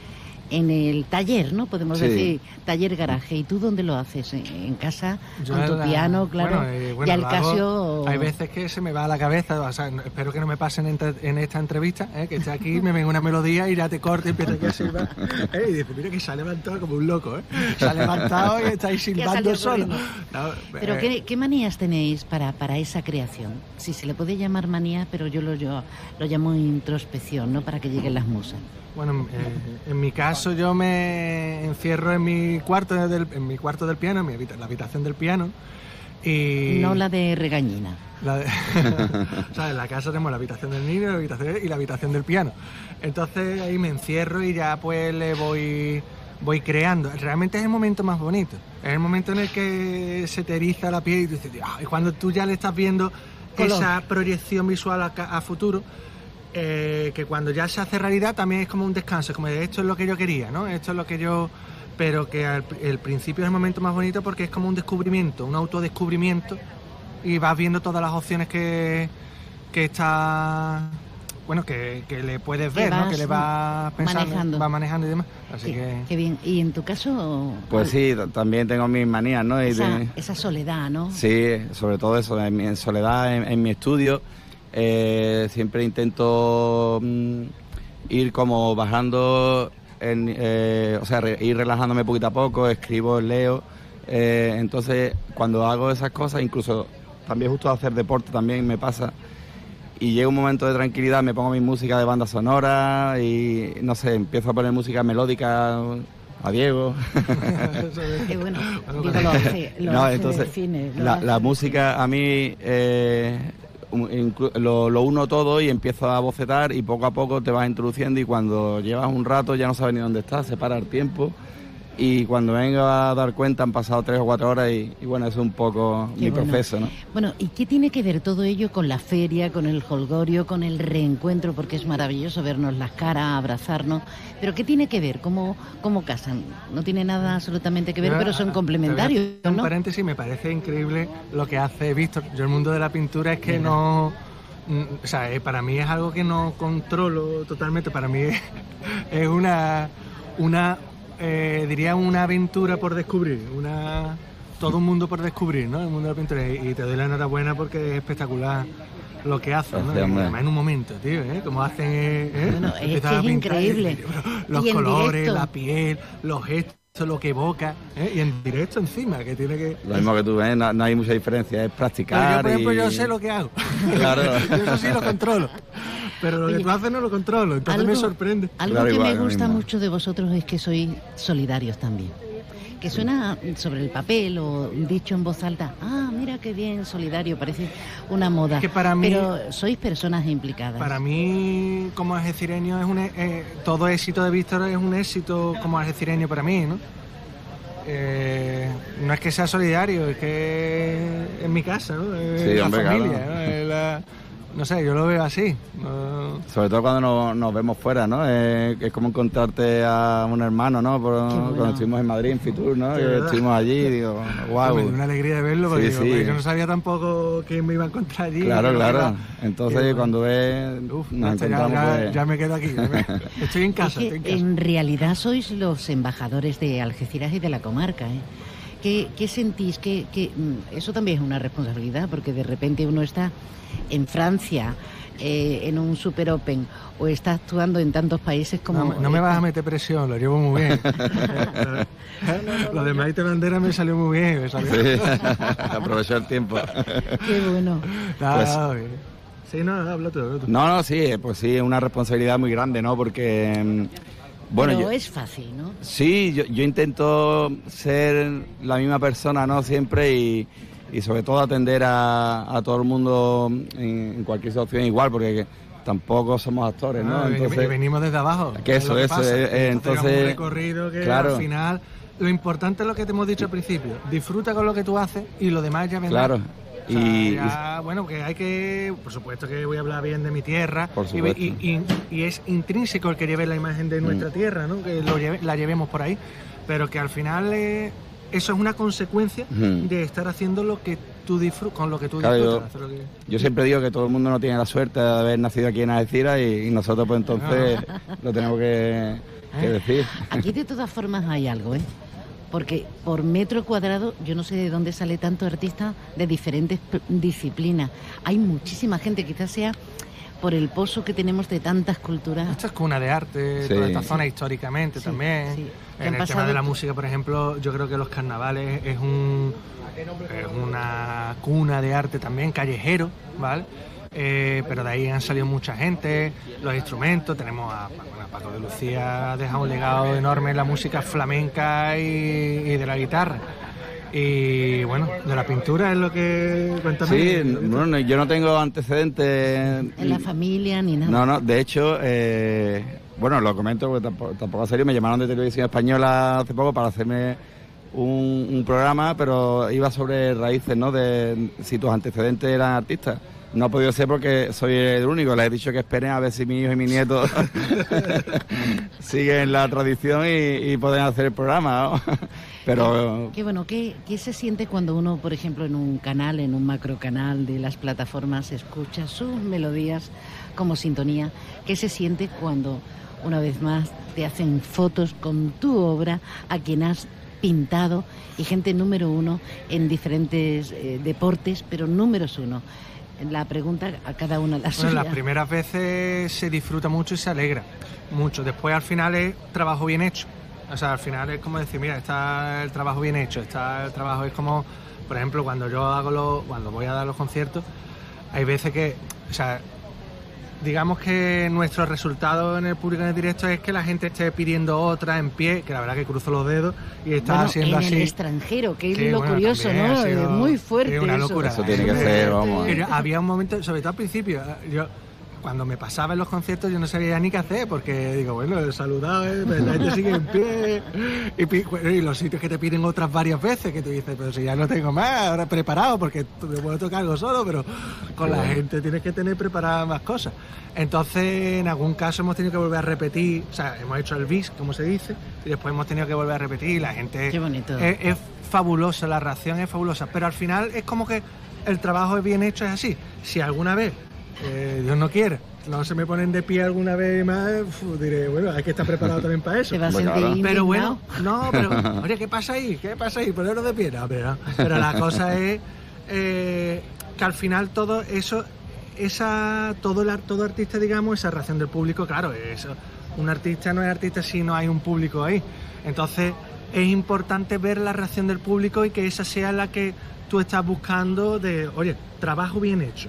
Speaker 5: en el taller, ¿no? Podemos
Speaker 40: Sí.
Speaker 5: decir, taller garaje. ¿Y tú dónde lo haces? ¿En, casa?
Speaker 40: Yo
Speaker 5: ¿Con tu
Speaker 40: la-
Speaker 5: piano? Claro.
Speaker 40: bueno, eh, bueno,
Speaker 5: y al Casio...
Speaker 40: Hay veces que se me va a la cabeza, o sea, espero que no me pasen en, en esta entrevista, ¿eh? que esté aquí, me venga una melodía y ya te corte y empieza a silbar. ¿eh? Y dice, mira que se ha levantado como un loco, ¿eh? Se ha levantado y está ahí silbando solo. No,
Speaker 5: Pero
Speaker 40: eh,
Speaker 5: ¿qué, qué manías tenéis para, para esa creación? Si se le puede llamar manía, pero yo lo, yo lo llamo introspección, ¿no? Para que lleguen las musas.
Speaker 40: Bueno, eh, en mi caso yo me encierro en mi cuarto del, en mi cuarto del piano, en mi habita- la habitación del piano. Y
Speaker 5: No la de regañina.
Speaker 40: La de- o sea, en la casa tenemos la habitación del niño la habitación y la habitación del piano. Entonces ahí me encierro y ya pues le voy, voy creando. Realmente es el momento más bonito. Es el momento en el que se te eriza la piel y tú dices, y cuando tú ya le estás viendo
Speaker 5: Color.
Speaker 40: esa proyección visual a, a futuro, eh, que cuando ya se hace realidad también es como un descanso, es como de esto es lo que yo quería, ¿no? Esto es lo que yo... Pero que al pr- el principio es el momento más bonito porque es como un descubrimiento, un autodescubrimiento y vas viendo todas las opciones que, que está bueno que, que le puedes
Speaker 5: Que
Speaker 40: ver ¿no?
Speaker 5: vas
Speaker 40: que le vas pensando
Speaker 5: manejando.
Speaker 40: vas manejando y demás así
Speaker 5: Qué,
Speaker 40: que
Speaker 5: qué bien. Y en tu caso,
Speaker 39: Pues sí, también tengo mis manías, ¿no? Y
Speaker 5: esa,
Speaker 39: de-
Speaker 5: esa soledad, ¿no?
Speaker 39: Sí, sobre todo eso, en, mi- en soledad, en, en mi estudio, eh, siempre intento mm, ir como bajando, en, eh, o sea, re- ir relajándome poquito a poco, escribo, leo. eh, entonces, cuando hago esas cosas, incluso también justo hacer deporte también me pasa. Y llega un momento de tranquilidad, me pongo mi música de banda sonora y no sé, empiezo a poner música melódica a Diego.
Speaker 5: Qué bueno. Digo, lo hace, lo
Speaker 39: No,
Speaker 5: hace
Speaker 39: entonces,
Speaker 5: define, lo
Speaker 39: la,
Speaker 5: hace.
Speaker 39: la música a mí eh, lo, lo uno todo y empiezo a bocetar y poco a poco te vas introduciendo y cuando llevas un rato ya no sabes ni dónde estás, se para el tiempo y cuando vengo a dar cuenta han pasado tres o cuatro horas y, y bueno, es un poco
Speaker 5: Qué
Speaker 39: mi
Speaker 5: bueno.
Speaker 39: proceso, ¿no?
Speaker 5: Bueno, ¿y qué tiene que ver todo ello con la feria, con el holgorio, con el reencuentro? Porque es maravilloso vernos las caras, abrazarnos. Pero ¿qué tiene que ver? ¿Cómo, cómo casan? No tiene nada absolutamente que ver,
Speaker 40: Yo,
Speaker 5: pero son complementarios,
Speaker 40: hacer Un
Speaker 5: ¿no?
Speaker 40: paréntesis, me parece increíble lo que hace Víctor. Yo el mundo de la pintura es que
Speaker 5: Venga.
Speaker 40: no... mm, O sea, eh, para mí es algo que no controlo totalmente. Para mí es, es una... una eh, diría una aventura por descubrir. Una... Todo un mundo por descubrir, ¿no? El mundo de la pintura. Y, te doy la enhorabuena porque es espectacular lo que hacen, ¿no? Además en un momento, tío, ¿eh? Como hacen... ¿eh?
Speaker 5: Bueno, es que
Speaker 40: Empiezan a
Speaker 5: es
Speaker 40: pintar y-
Speaker 5: increíble.
Speaker 40: los colores,
Speaker 5: directo.
Speaker 40: la piel, los gestos, lo que evoca, ¿eh? y en directo encima, que tiene que...
Speaker 39: Lo mismo que tú ves, no, no hay mucha diferencia, es
Speaker 40: Pero
Speaker 39: practicar.
Speaker 40: yo, por ejemplo,
Speaker 39: y-
Speaker 40: yo sé lo que hago.
Speaker 39: Claro.
Speaker 40: yo eso sí lo controlo. Pero lo que tú haces no lo controlo, entonces me sorprende.
Speaker 5: Algo
Speaker 39: Claro,
Speaker 5: que
Speaker 39: igual,
Speaker 5: me gusta
Speaker 39: mismo.
Speaker 5: mucho de vosotros es que sois solidarios también. Que suena sobre el papel o dicho en voz alta, ah, mira qué bien, solidario, parece una moda.
Speaker 40: Que para mí-
Speaker 5: Pero sois personas implicadas.
Speaker 40: Para mí, como algecireño, es un, e- eh, todo éxito de Víctor es un éxito como algecireño para mí, ¿no? Eh, no es que sea solidario, es que es mi casa, ¿no? Es
Speaker 39: Sí,
Speaker 40: la
Speaker 39: hombre,
Speaker 40: familia,
Speaker 39: claro.
Speaker 40: ¿no? Es la- no sé, yo lo veo así. no-
Speaker 39: Sobre todo cuando nos, nos vemos fuera, ¿no? Eh, es como encontrarte a un hermano, ¿no? Por- Cuando estuvimos en Madrid, en Fitur, ¿no? Que
Speaker 40: verdad.
Speaker 39: estuvimos allí y digo, wow.
Speaker 40: Me dio una alegría de verlo porque,
Speaker 39: Sí,
Speaker 40: digo,
Speaker 39: sí.
Speaker 40: porque yo no sabía tampoco quién me iba a encontrar allí.
Speaker 39: Claro,
Speaker 40: que
Speaker 39: claro. Entonces,
Speaker 40: que-
Speaker 39: cuando ves,
Speaker 40: Uf,
Speaker 39: nos
Speaker 40: ya-
Speaker 39: encontramos,
Speaker 40: ya,
Speaker 39: pues-
Speaker 40: ya me quedo aquí. me- Estoy en casa,
Speaker 5: Es
Speaker 40: estoy en
Speaker 5: que
Speaker 40: casa.
Speaker 5: en realidad sois los embajadores de Algeciras y de la comarca. ¿eh? ¿Qué, qué sentís? que eso también es una responsabilidad, porque de repente uno está en Francia, eh, en un Super Open, o está actuando en tantos países como...
Speaker 40: No, me- no me vas a meter presión, lo llevo muy bien. lo de Maite Bandera me salió muy bien. Me salió...
Speaker 39: Sí, aprovechó el tiempo.
Speaker 5: Qué bueno.
Speaker 40: No,
Speaker 39: Pues-
Speaker 40: no, bien. sí, no, habla tú, habla tú.
Speaker 39: No, no, sí, pues sí, es una responsabilidad muy grande, ¿no? Porque, mm, bueno,
Speaker 5: Pero
Speaker 39: yo-
Speaker 5: es fácil, ¿no?
Speaker 39: Sí, yo, yo intento ser la misma persona, ¿no? Siempre y, y sobre todo atender a, a todo el mundo en, en cualquier situación igual, porque tampoco somos actores, ¿no?
Speaker 40: Ah, y- y venimos desde abajo.
Speaker 39: Que
Speaker 40: es
Speaker 39: eso,
Speaker 40: lo
Speaker 39: eso,
Speaker 40: pasa.
Speaker 39: eh, entonces-
Speaker 40: un recorrido que
Speaker 39: claro.
Speaker 40: al final... Lo importante es lo que te hemos dicho al principio. Disfruta con lo que tú haces y lo demás ya vendrá.
Speaker 39: Claro.
Speaker 40: O sea,
Speaker 39: Y-
Speaker 40: ya, bueno, que hay que, por supuesto que voy a hablar bien de mi tierra
Speaker 39: Por
Speaker 40: y-
Speaker 39: supuesto.
Speaker 40: y, y- y es intrínseco el que lleve la imagen de nuestra
Speaker 39: Mm.
Speaker 40: tierra, ¿no? que lo lleve- la llevemos por ahí, pero que al final eh, eso es una consecuencia
Speaker 39: Mm.
Speaker 40: de estar haciendo lo que tú disfrutas, con lo que tú
Speaker 39: Claro,
Speaker 40: disfrutas. hacer lo que-
Speaker 39: Yo siempre digo que todo el mundo no tiene la suerte de haber nacido aquí en Algeciras y, y nosotros pues entonces lo tenemos que, que decir.
Speaker 5: Aquí de todas formas hay algo, ¿eh? Porque por metro cuadrado, yo no sé de dónde sale tanto artista de diferentes p- disciplinas. Hay muchísima gente, quizás sea por el pozo que tenemos de tantas culturas.
Speaker 40: Esto es cuna de arte,
Speaker 5: Sí.
Speaker 40: toda esta zona históricamente también.
Speaker 5: sí.
Speaker 40: En el
Speaker 5: pasado-
Speaker 40: tema de la música, por ejemplo, yo creo que los carnavales es un es una cuna de arte también, callejero, ¿vale? Eh, pero de ahí han salido mucha gente, los instrumentos, tenemos a, bueno, a Paco de Lucía, ha dejado un legado enorme en la música flamenca y, y de la guitarra. Y bueno, de la pintura es lo que... Cuéntame.
Speaker 39: Sí, bueno, yo no tengo antecedentes.
Speaker 5: En la familia ni nada.
Speaker 39: No, no, de hecho, eh, bueno, lo comento porque tampoco, tampoco es serio, me llamaron de televisión española hace poco para hacerme un, un programa, pero iba sobre raíces, ¿no? De si tus antecedentes eran artistas. No ha podido ser porque soy el único, les he dicho que esperen a ver si mi hijo y mi nieto siguen la tradición y, y pueden hacer el programa, ¿no? Pero
Speaker 5: Qué bueno, ¿qué, ¿qué se siente cuando uno, por ejemplo, en un canal, en un macro canal de las plataformas, escucha sus melodías como sintonía? ¿Qué se siente cuando, una vez más, te hacen fotos con tu obra a quien has pintado y gente número uno en diferentes eh, deportes, pero números uno? La pregunta a cada una la
Speaker 40: Bueno,
Speaker 5: suya.
Speaker 40: las primeras veces se disfruta mucho y se alegra mucho. Después al final es trabajo bien hecho. O sea, al final es como decir, mira, está el trabajo bien hecho, está el trabajo, es como, por ejemplo, cuando yo hago los, cuando voy a dar los conciertos, hay veces que, o sea, digamos que nuestro resultado en el público en el directo es que la gente esté pidiendo otra en pie, que la verdad que cruzo los dedos y está
Speaker 5: Bueno,
Speaker 40: haciendo
Speaker 5: en
Speaker 40: así.
Speaker 5: el extranjero, que es
Speaker 40: Sí,
Speaker 5: lo
Speaker 40: bueno,
Speaker 5: curioso, ¿no?
Speaker 40: sido-
Speaker 5: Es muy fuerte.
Speaker 40: es una
Speaker 5: eso.
Speaker 40: locura.
Speaker 39: Eso tiene que ser, vamos.
Speaker 40: Pero había un momento, sobre todo al principio, yo cuando me pasaba en los conciertos yo no sabía ni qué hacer porque digo, bueno, saludado, ¿eh? Pero la gente sigue en pie y, los sitios que te piden otras varias veces que tú dices, pero si ya no tengo más, ahora preparado porque me puedo tocar algo solo, pero con la gente tienes que tener preparadas más cosas. Entonces, en algún caso hemos tenido que volver a repetir, o sea, hemos hecho el bis, como se dice, y después hemos tenido que volver a repetir y la gente...
Speaker 5: Qué bonito.
Speaker 40: Es, es fabulosa, la reacción es fabulosa, pero al final es como que el trabajo es bien hecho, es así. Si alguna vez, eh, Dios no quiere, no se me ponen de pie alguna vez más, diré, bueno, hay que estar preparado también para eso. Pero bueno, no, pero, oye, ¿qué pasa ahí? ¿Qué pasa ahí? Ponerlo de pie. No, pero, no. Pero la cosa es eh, que al final todo eso, esa, todo, el, todo artista, digamos, esa reacción del público, claro, eso, un artista no es artista si no hay un público ahí. Entonces, es importante ver la reacción del público y que esa sea la que tú estás buscando de, oye, trabajo bien hecho.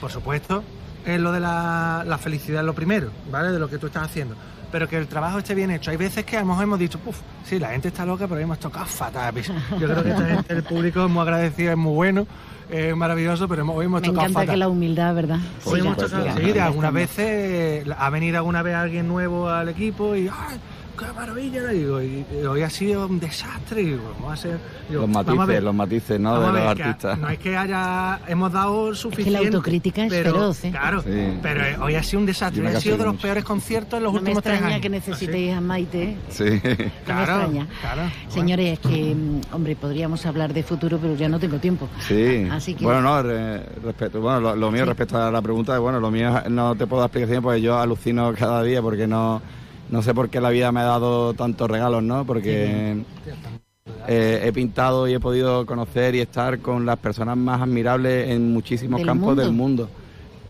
Speaker 40: Por supuesto, es lo de la, la felicidad lo primero, ¿vale? De lo que tú estás haciendo. Pero que el trabajo esté bien hecho. Hay veces que a lo mejor hemos dicho, puf, sí, la gente está loca, pero hemos tocado fatal. Yo creo que esta gente, el público es muy agradecido, es muy bueno, es maravilloso, pero hemos, hoy hemos
Speaker 5: Me
Speaker 40: tocado
Speaker 5: encanta
Speaker 40: fatal.
Speaker 5: que la humildad, ¿verdad?
Speaker 40: Hoy hemos
Speaker 5: Siga,
Speaker 40: tocado- sí, algunas veces ha venido alguna vez alguien nuevo al equipo y ¡ay, qué maravilla! le digo, y, y hoy ha sido un desastre. Y digo, vamos a hacer. digo,
Speaker 39: los matices,
Speaker 40: ver,
Speaker 39: los matices, ¿no? De los
Speaker 40: que
Speaker 39: artistas.
Speaker 40: no es que haya hemos dado suficiente.
Speaker 5: autocrítica es
Speaker 40: pero,
Speaker 5: feroz, ¿eh?
Speaker 40: Claro,
Speaker 39: Sí.
Speaker 40: pero eh, hoy ha sido un desastre.
Speaker 39: Me
Speaker 40: ha sido de los peores conciertos en los
Speaker 5: No me
Speaker 40: últimos tres
Speaker 5: extraña
Speaker 40: años.
Speaker 5: que necesitéis a Maite.
Speaker 39: Sí.
Speaker 5: No me
Speaker 40: Claro,
Speaker 5: extraña.
Speaker 40: claro.
Speaker 5: Señores, es que, mm, hombre, podríamos hablar de futuro, pero ya no tengo tiempo.
Speaker 39: Sí.
Speaker 5: Así que-
Speaker 39: Bueno, no, re- respecto, bueno, lo, lo mío respecto a la pregunta, bueno, lo mío no te puedo dar explicación porque yo alucino cada día porque no, no sé por qué la vida me ha dado tantos regalos, ¿no? Porque eh, he pintado y he podido conocer y estar con las personas más admirables en muchísimos campos
Speaker 5: mundo.
Speaker 39: del mundo.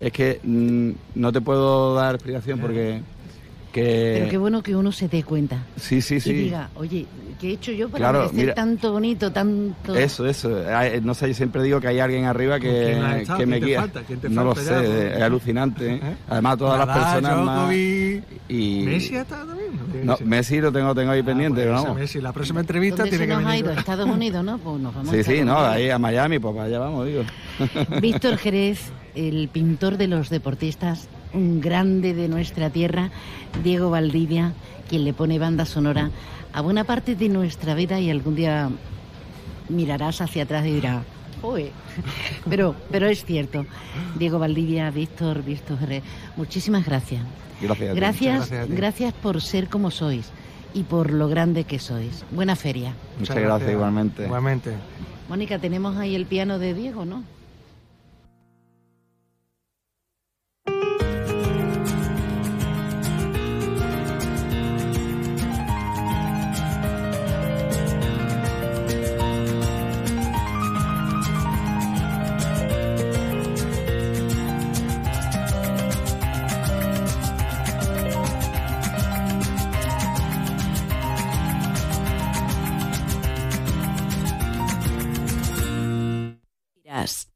Speaker 39: Es que mm, no te puedo dar explicación porque que
Speaker 5: Pero qué bueno que uno se dé cuenta.
Speaker 39: sí, sí, sí.
Speaker 5: Y diga, oye, ¿qué he hecho yo para
Speaker 39: Claro,
Speaker 5: merecer
Speaker 39: mira.
Speaker 5: tanto bonito, tanto...
Speaker 39: Eso, eso. Hay- No sé, yo siempre digo que hay alguien arriba que,
Speaker 40: ¿Quién ha estado?
Speaker 39: que me
Speaker 40: ¿Quién te
Speaker 39: guía.
Speaker 40: falta? ¿Quién te
Speaker 39: no lo
Speaker 40: ya?
Speaker 39: sé, es alucinante. ¿eh? Además, todas las personas más. Y...
Speaker 40: ¿Messi ha estado también?
Speaker 39: No, Messi lo tengo, tengo ahí pendiente,
Speaker 40: Pues
Speaker 39: vamos.
Speaker 40: Messi, la próxima entrevista
Speaker 5: ¿Dónde
Speaker 40: tiene que
Speaker 5: nos ha
Speaker 40: venir.
Speaker 5: ido? Estados Unidos, ¿no? Pues nos vamos
Speaker 39: Sí,
Speaker 5: a
Speaker 39: sí, no, ahí a Miami, pues para allá vamos, digo.
Speaker 5: Víctor Jerez, el pintor de los deportistas, un grande de nuestra tierra, Diego Valdivia, quien le pone banda sonora a buena parte de nuestra vida y algún día mirarás hacia atrás y dirás, "Uy". Pero, pero es cierto. Diego Valdivia, Víctor, Víctor muchísimas gracias.
Speaker 39: Gracias. a ti.
Speaker 5: Gracias, gracias por ser como sois y por lo grande que sois. Buena feria.
Speaker 39: Muchas gracias, igualmente.
Speaker 40: Igualmente.
Speaker 41: Mónica, tenemos ahí el piano de Diego, ¿no?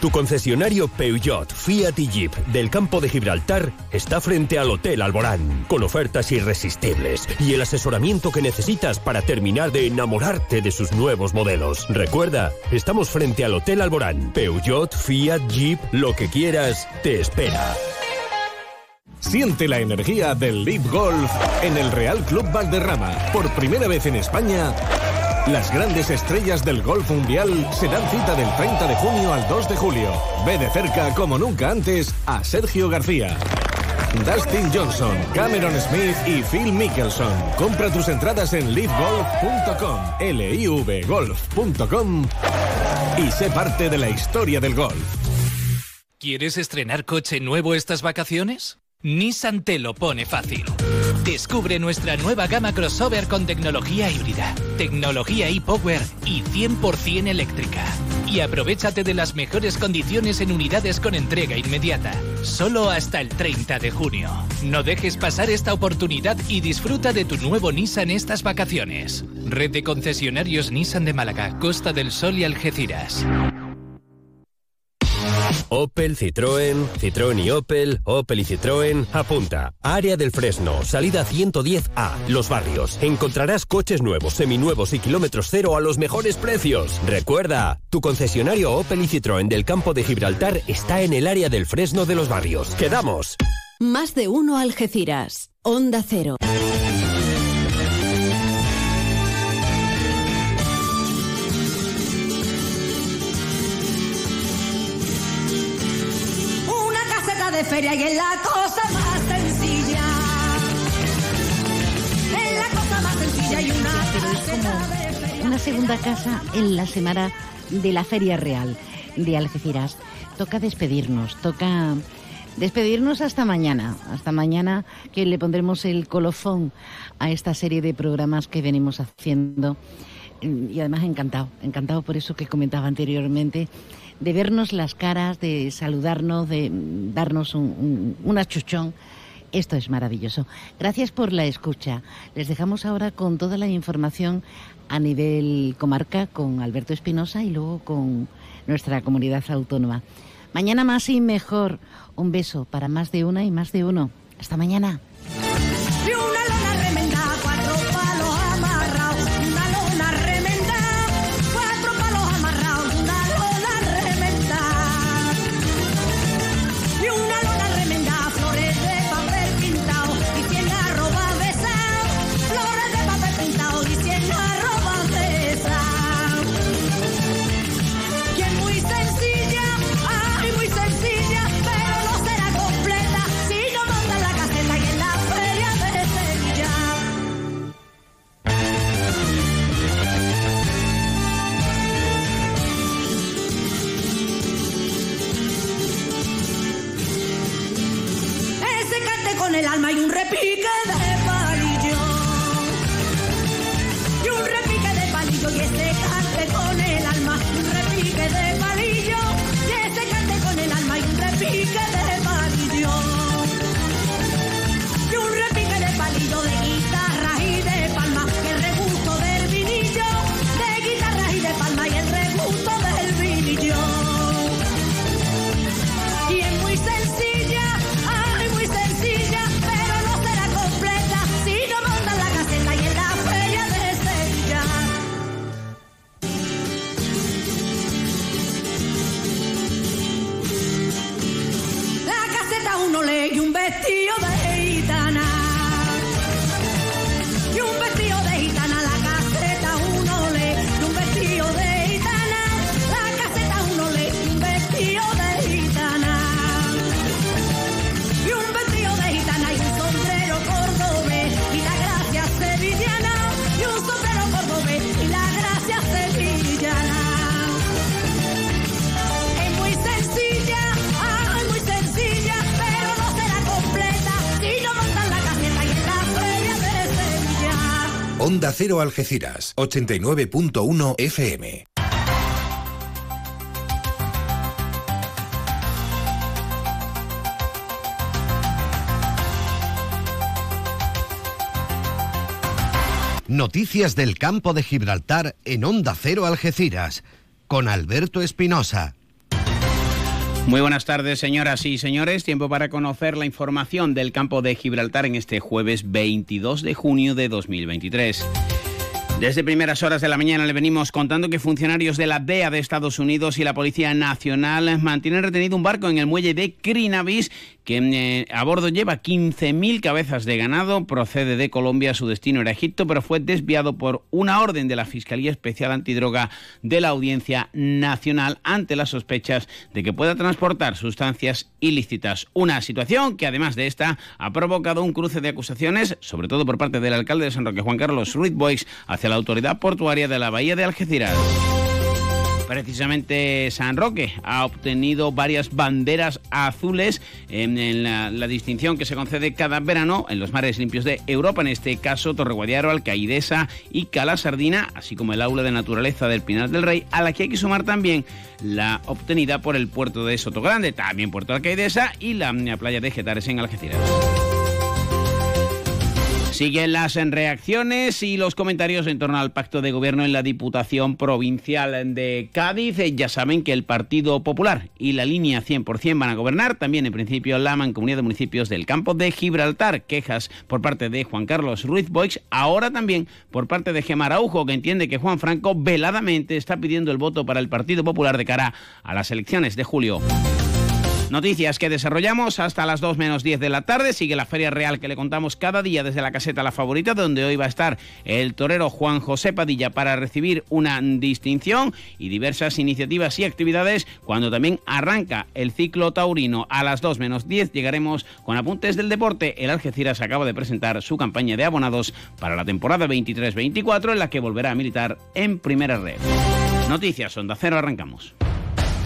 Speaker 42: Tu concesionario Peugeot, Fiat y Jeep del campo de Gibraltar está frente al Hotel Alborán, con ofertas irresistibles y el asesoramiento que necesitas para terminar de enamorarte de sus nuevos modelos. Recuerda, estamos frente al Hotel Alborán. Peugeot, Fiat, Jeep, lo que quieras, te espera.
Speaker 9: Siente la energía del Leap Golf en el Real Club Valderrama. Por primera vez en España, las grandes estrellas del golf mundial se dan cita del 30 de junio al 2 de julio. Ve de cerca, como nunca antes, a Sergio García. Dustin Johnson, Cameron Smith y Phil Mickelson. Compra tus entradas en livegolf.com, livgolf.com y sé parte de la historia del golf.
Speaker 43: ¿Quieres estrenar coche nuevo estas vacaciones? Nissan te lo pone fácil. Descubre nuestra nueva gama crossover con tecnología híbrida, tecnología e-Power y 100% eléctrica. Y aprovechate de las mejores condiciones en unidades con entrega inmediata, solo hasta el 30 de junio. No dejes pasar esta oportunidad y disfruta de tu nuevo Nissan estas vacaciones. Red de concesionarios Nissan de Málaga, Costa del Sol y Algeciras.
Speaker 42: Opel, Citroën, Citroën y Opel, Opel y Citroën, apunta. Área del Fresno, salida 110A, Los Barrios. Encontrarás coches nuevos, seminuevos y kilómetros cero a los mejores precios. Recuerda, tu concesionario Opel y Citroën del campo de Gibraltar está en el área del Fresno de Los Barrios. ¡Quedamos!
Speaker 17: Más de uno Algeciras. Onda Cero.
Speaker 5: Feria y es la cosa más sencilla. Es la cosa más sencilla y una caseta de feria.
Speaker 41: Una segunda casa en la semana de la Feria Real de Algeciras. Toca despedirnos, toca despedirnos hasta mañana. Hasta mañana que le pondremos el colofón a esta serie de programas que venimos haciendo. Y además encantado, encantado por eso que comentaba anteriormente, de vernos las caras, de saludarnos, de darnos un, un, un achuchón. Esto es maravilloso. Gracias por la escucha. Les dejamos ahora con toda la información a nivel comarca con Alberto Espinosa y luego con nuestra comunidad autónoma. Mañana más y mejor. Un beso para más de una y más de uno. Hasta mañana.
Speaker 26: Cero Algeciras, 89.1 FM.
Speaker 1: Noticias del campo de Gibraltar en Onda Cero Algeciras, con Alberto Espinosa.
Speaker 44: Muy buenas tardes, señoras y señores. Tiempo para conocer la información del campo de Gibraltar en este jueves 22 de junio de 2023. Desde primeras horas de la mañana le venimos contando que funcionarios de la DEA de Estados Unidos y la Policía Nacional mantienen retenido un barco en el muelle de Crinavis que eh, a bordo lleva 15.000 cabezas de ganado, procede de Colombia, su destino era Egipto, pero fue desviado por una orden de la Fiscalía Especial Antidroga de la Audiencia Nacional ante las sospechas de que pueda transportar sustancias ilícitas. Una situación que además de esta ha provocado un cruce de acusaciones, sobre todo por parte del alcalde de San Roque, Juan Carlos Ruiz Boix, hacia la autoridad portuaria de la Bahía de Algeciras. Precisamente San Roque ha obtenido varias banderas azules en, la distinción que se concede cada verano en los mares limpios de Europa, en este caso Torreguadiaro, Alcaidesa y Cala Sardina, así como el aula de naturaleza del Pinar del Rey, a la que hay que sumar también la obtenida por el puerto de Sotogrande, también Puerto Alcaidesa y la, la playa de Getares en Algeciras. Siguen las reacciones y los comentarios en torno al pacto de gobierno en la Diputación Provincial de Cádiz. Eh, Ya saben que el Partido Popular y la línea 100% van a gobernar. También, en principio, la Mancomunidad de Municipios del Campo de Gibraltar. Quejas por parte de Juan Carlos Ruiz Boix. Ahora también por parte de Gemma Araujo, que entiende que Juan Franco veladamente está pidiendo el voto para el Partido Popular de cara a las elecciones de julio. Noticias que desarrollamos hasta las 2 menos 10 de la tarde. Sigue la Feria Real que le contamos cada día desde la caseta La Favorita, donde hoy va a estar el torero Juan José Padilla para recibir una distinción y diversas iniciativas y actividades. Cuando también arranca el ciclo taurino a las 2 menos 10, llegaremos con apuntes del deporte. El Algeciras acaba de presentar su campaña de abonados para la temporada 23-24, en la que volverá a militar en primera red. Noticias, Onda Cero, arrancamos.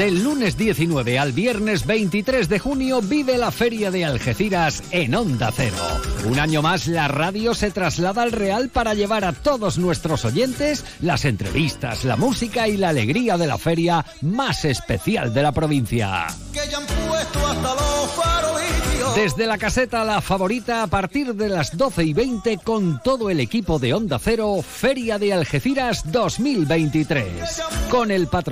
Speaker 2: Del lunes 19 al viernes 23 de junio vive la Feria de Algeciras en Onda Cero. Un año más la radio se traslada al Real para llevar a todos nuestros oyentes las entrevistas, la música y la alegría de la feria más especial de la provincia. Desde la caseta La Favorita a partir de las 12 y 20 con todo el equipo de Onda Cero, Feria de Algeciras 2023. Con el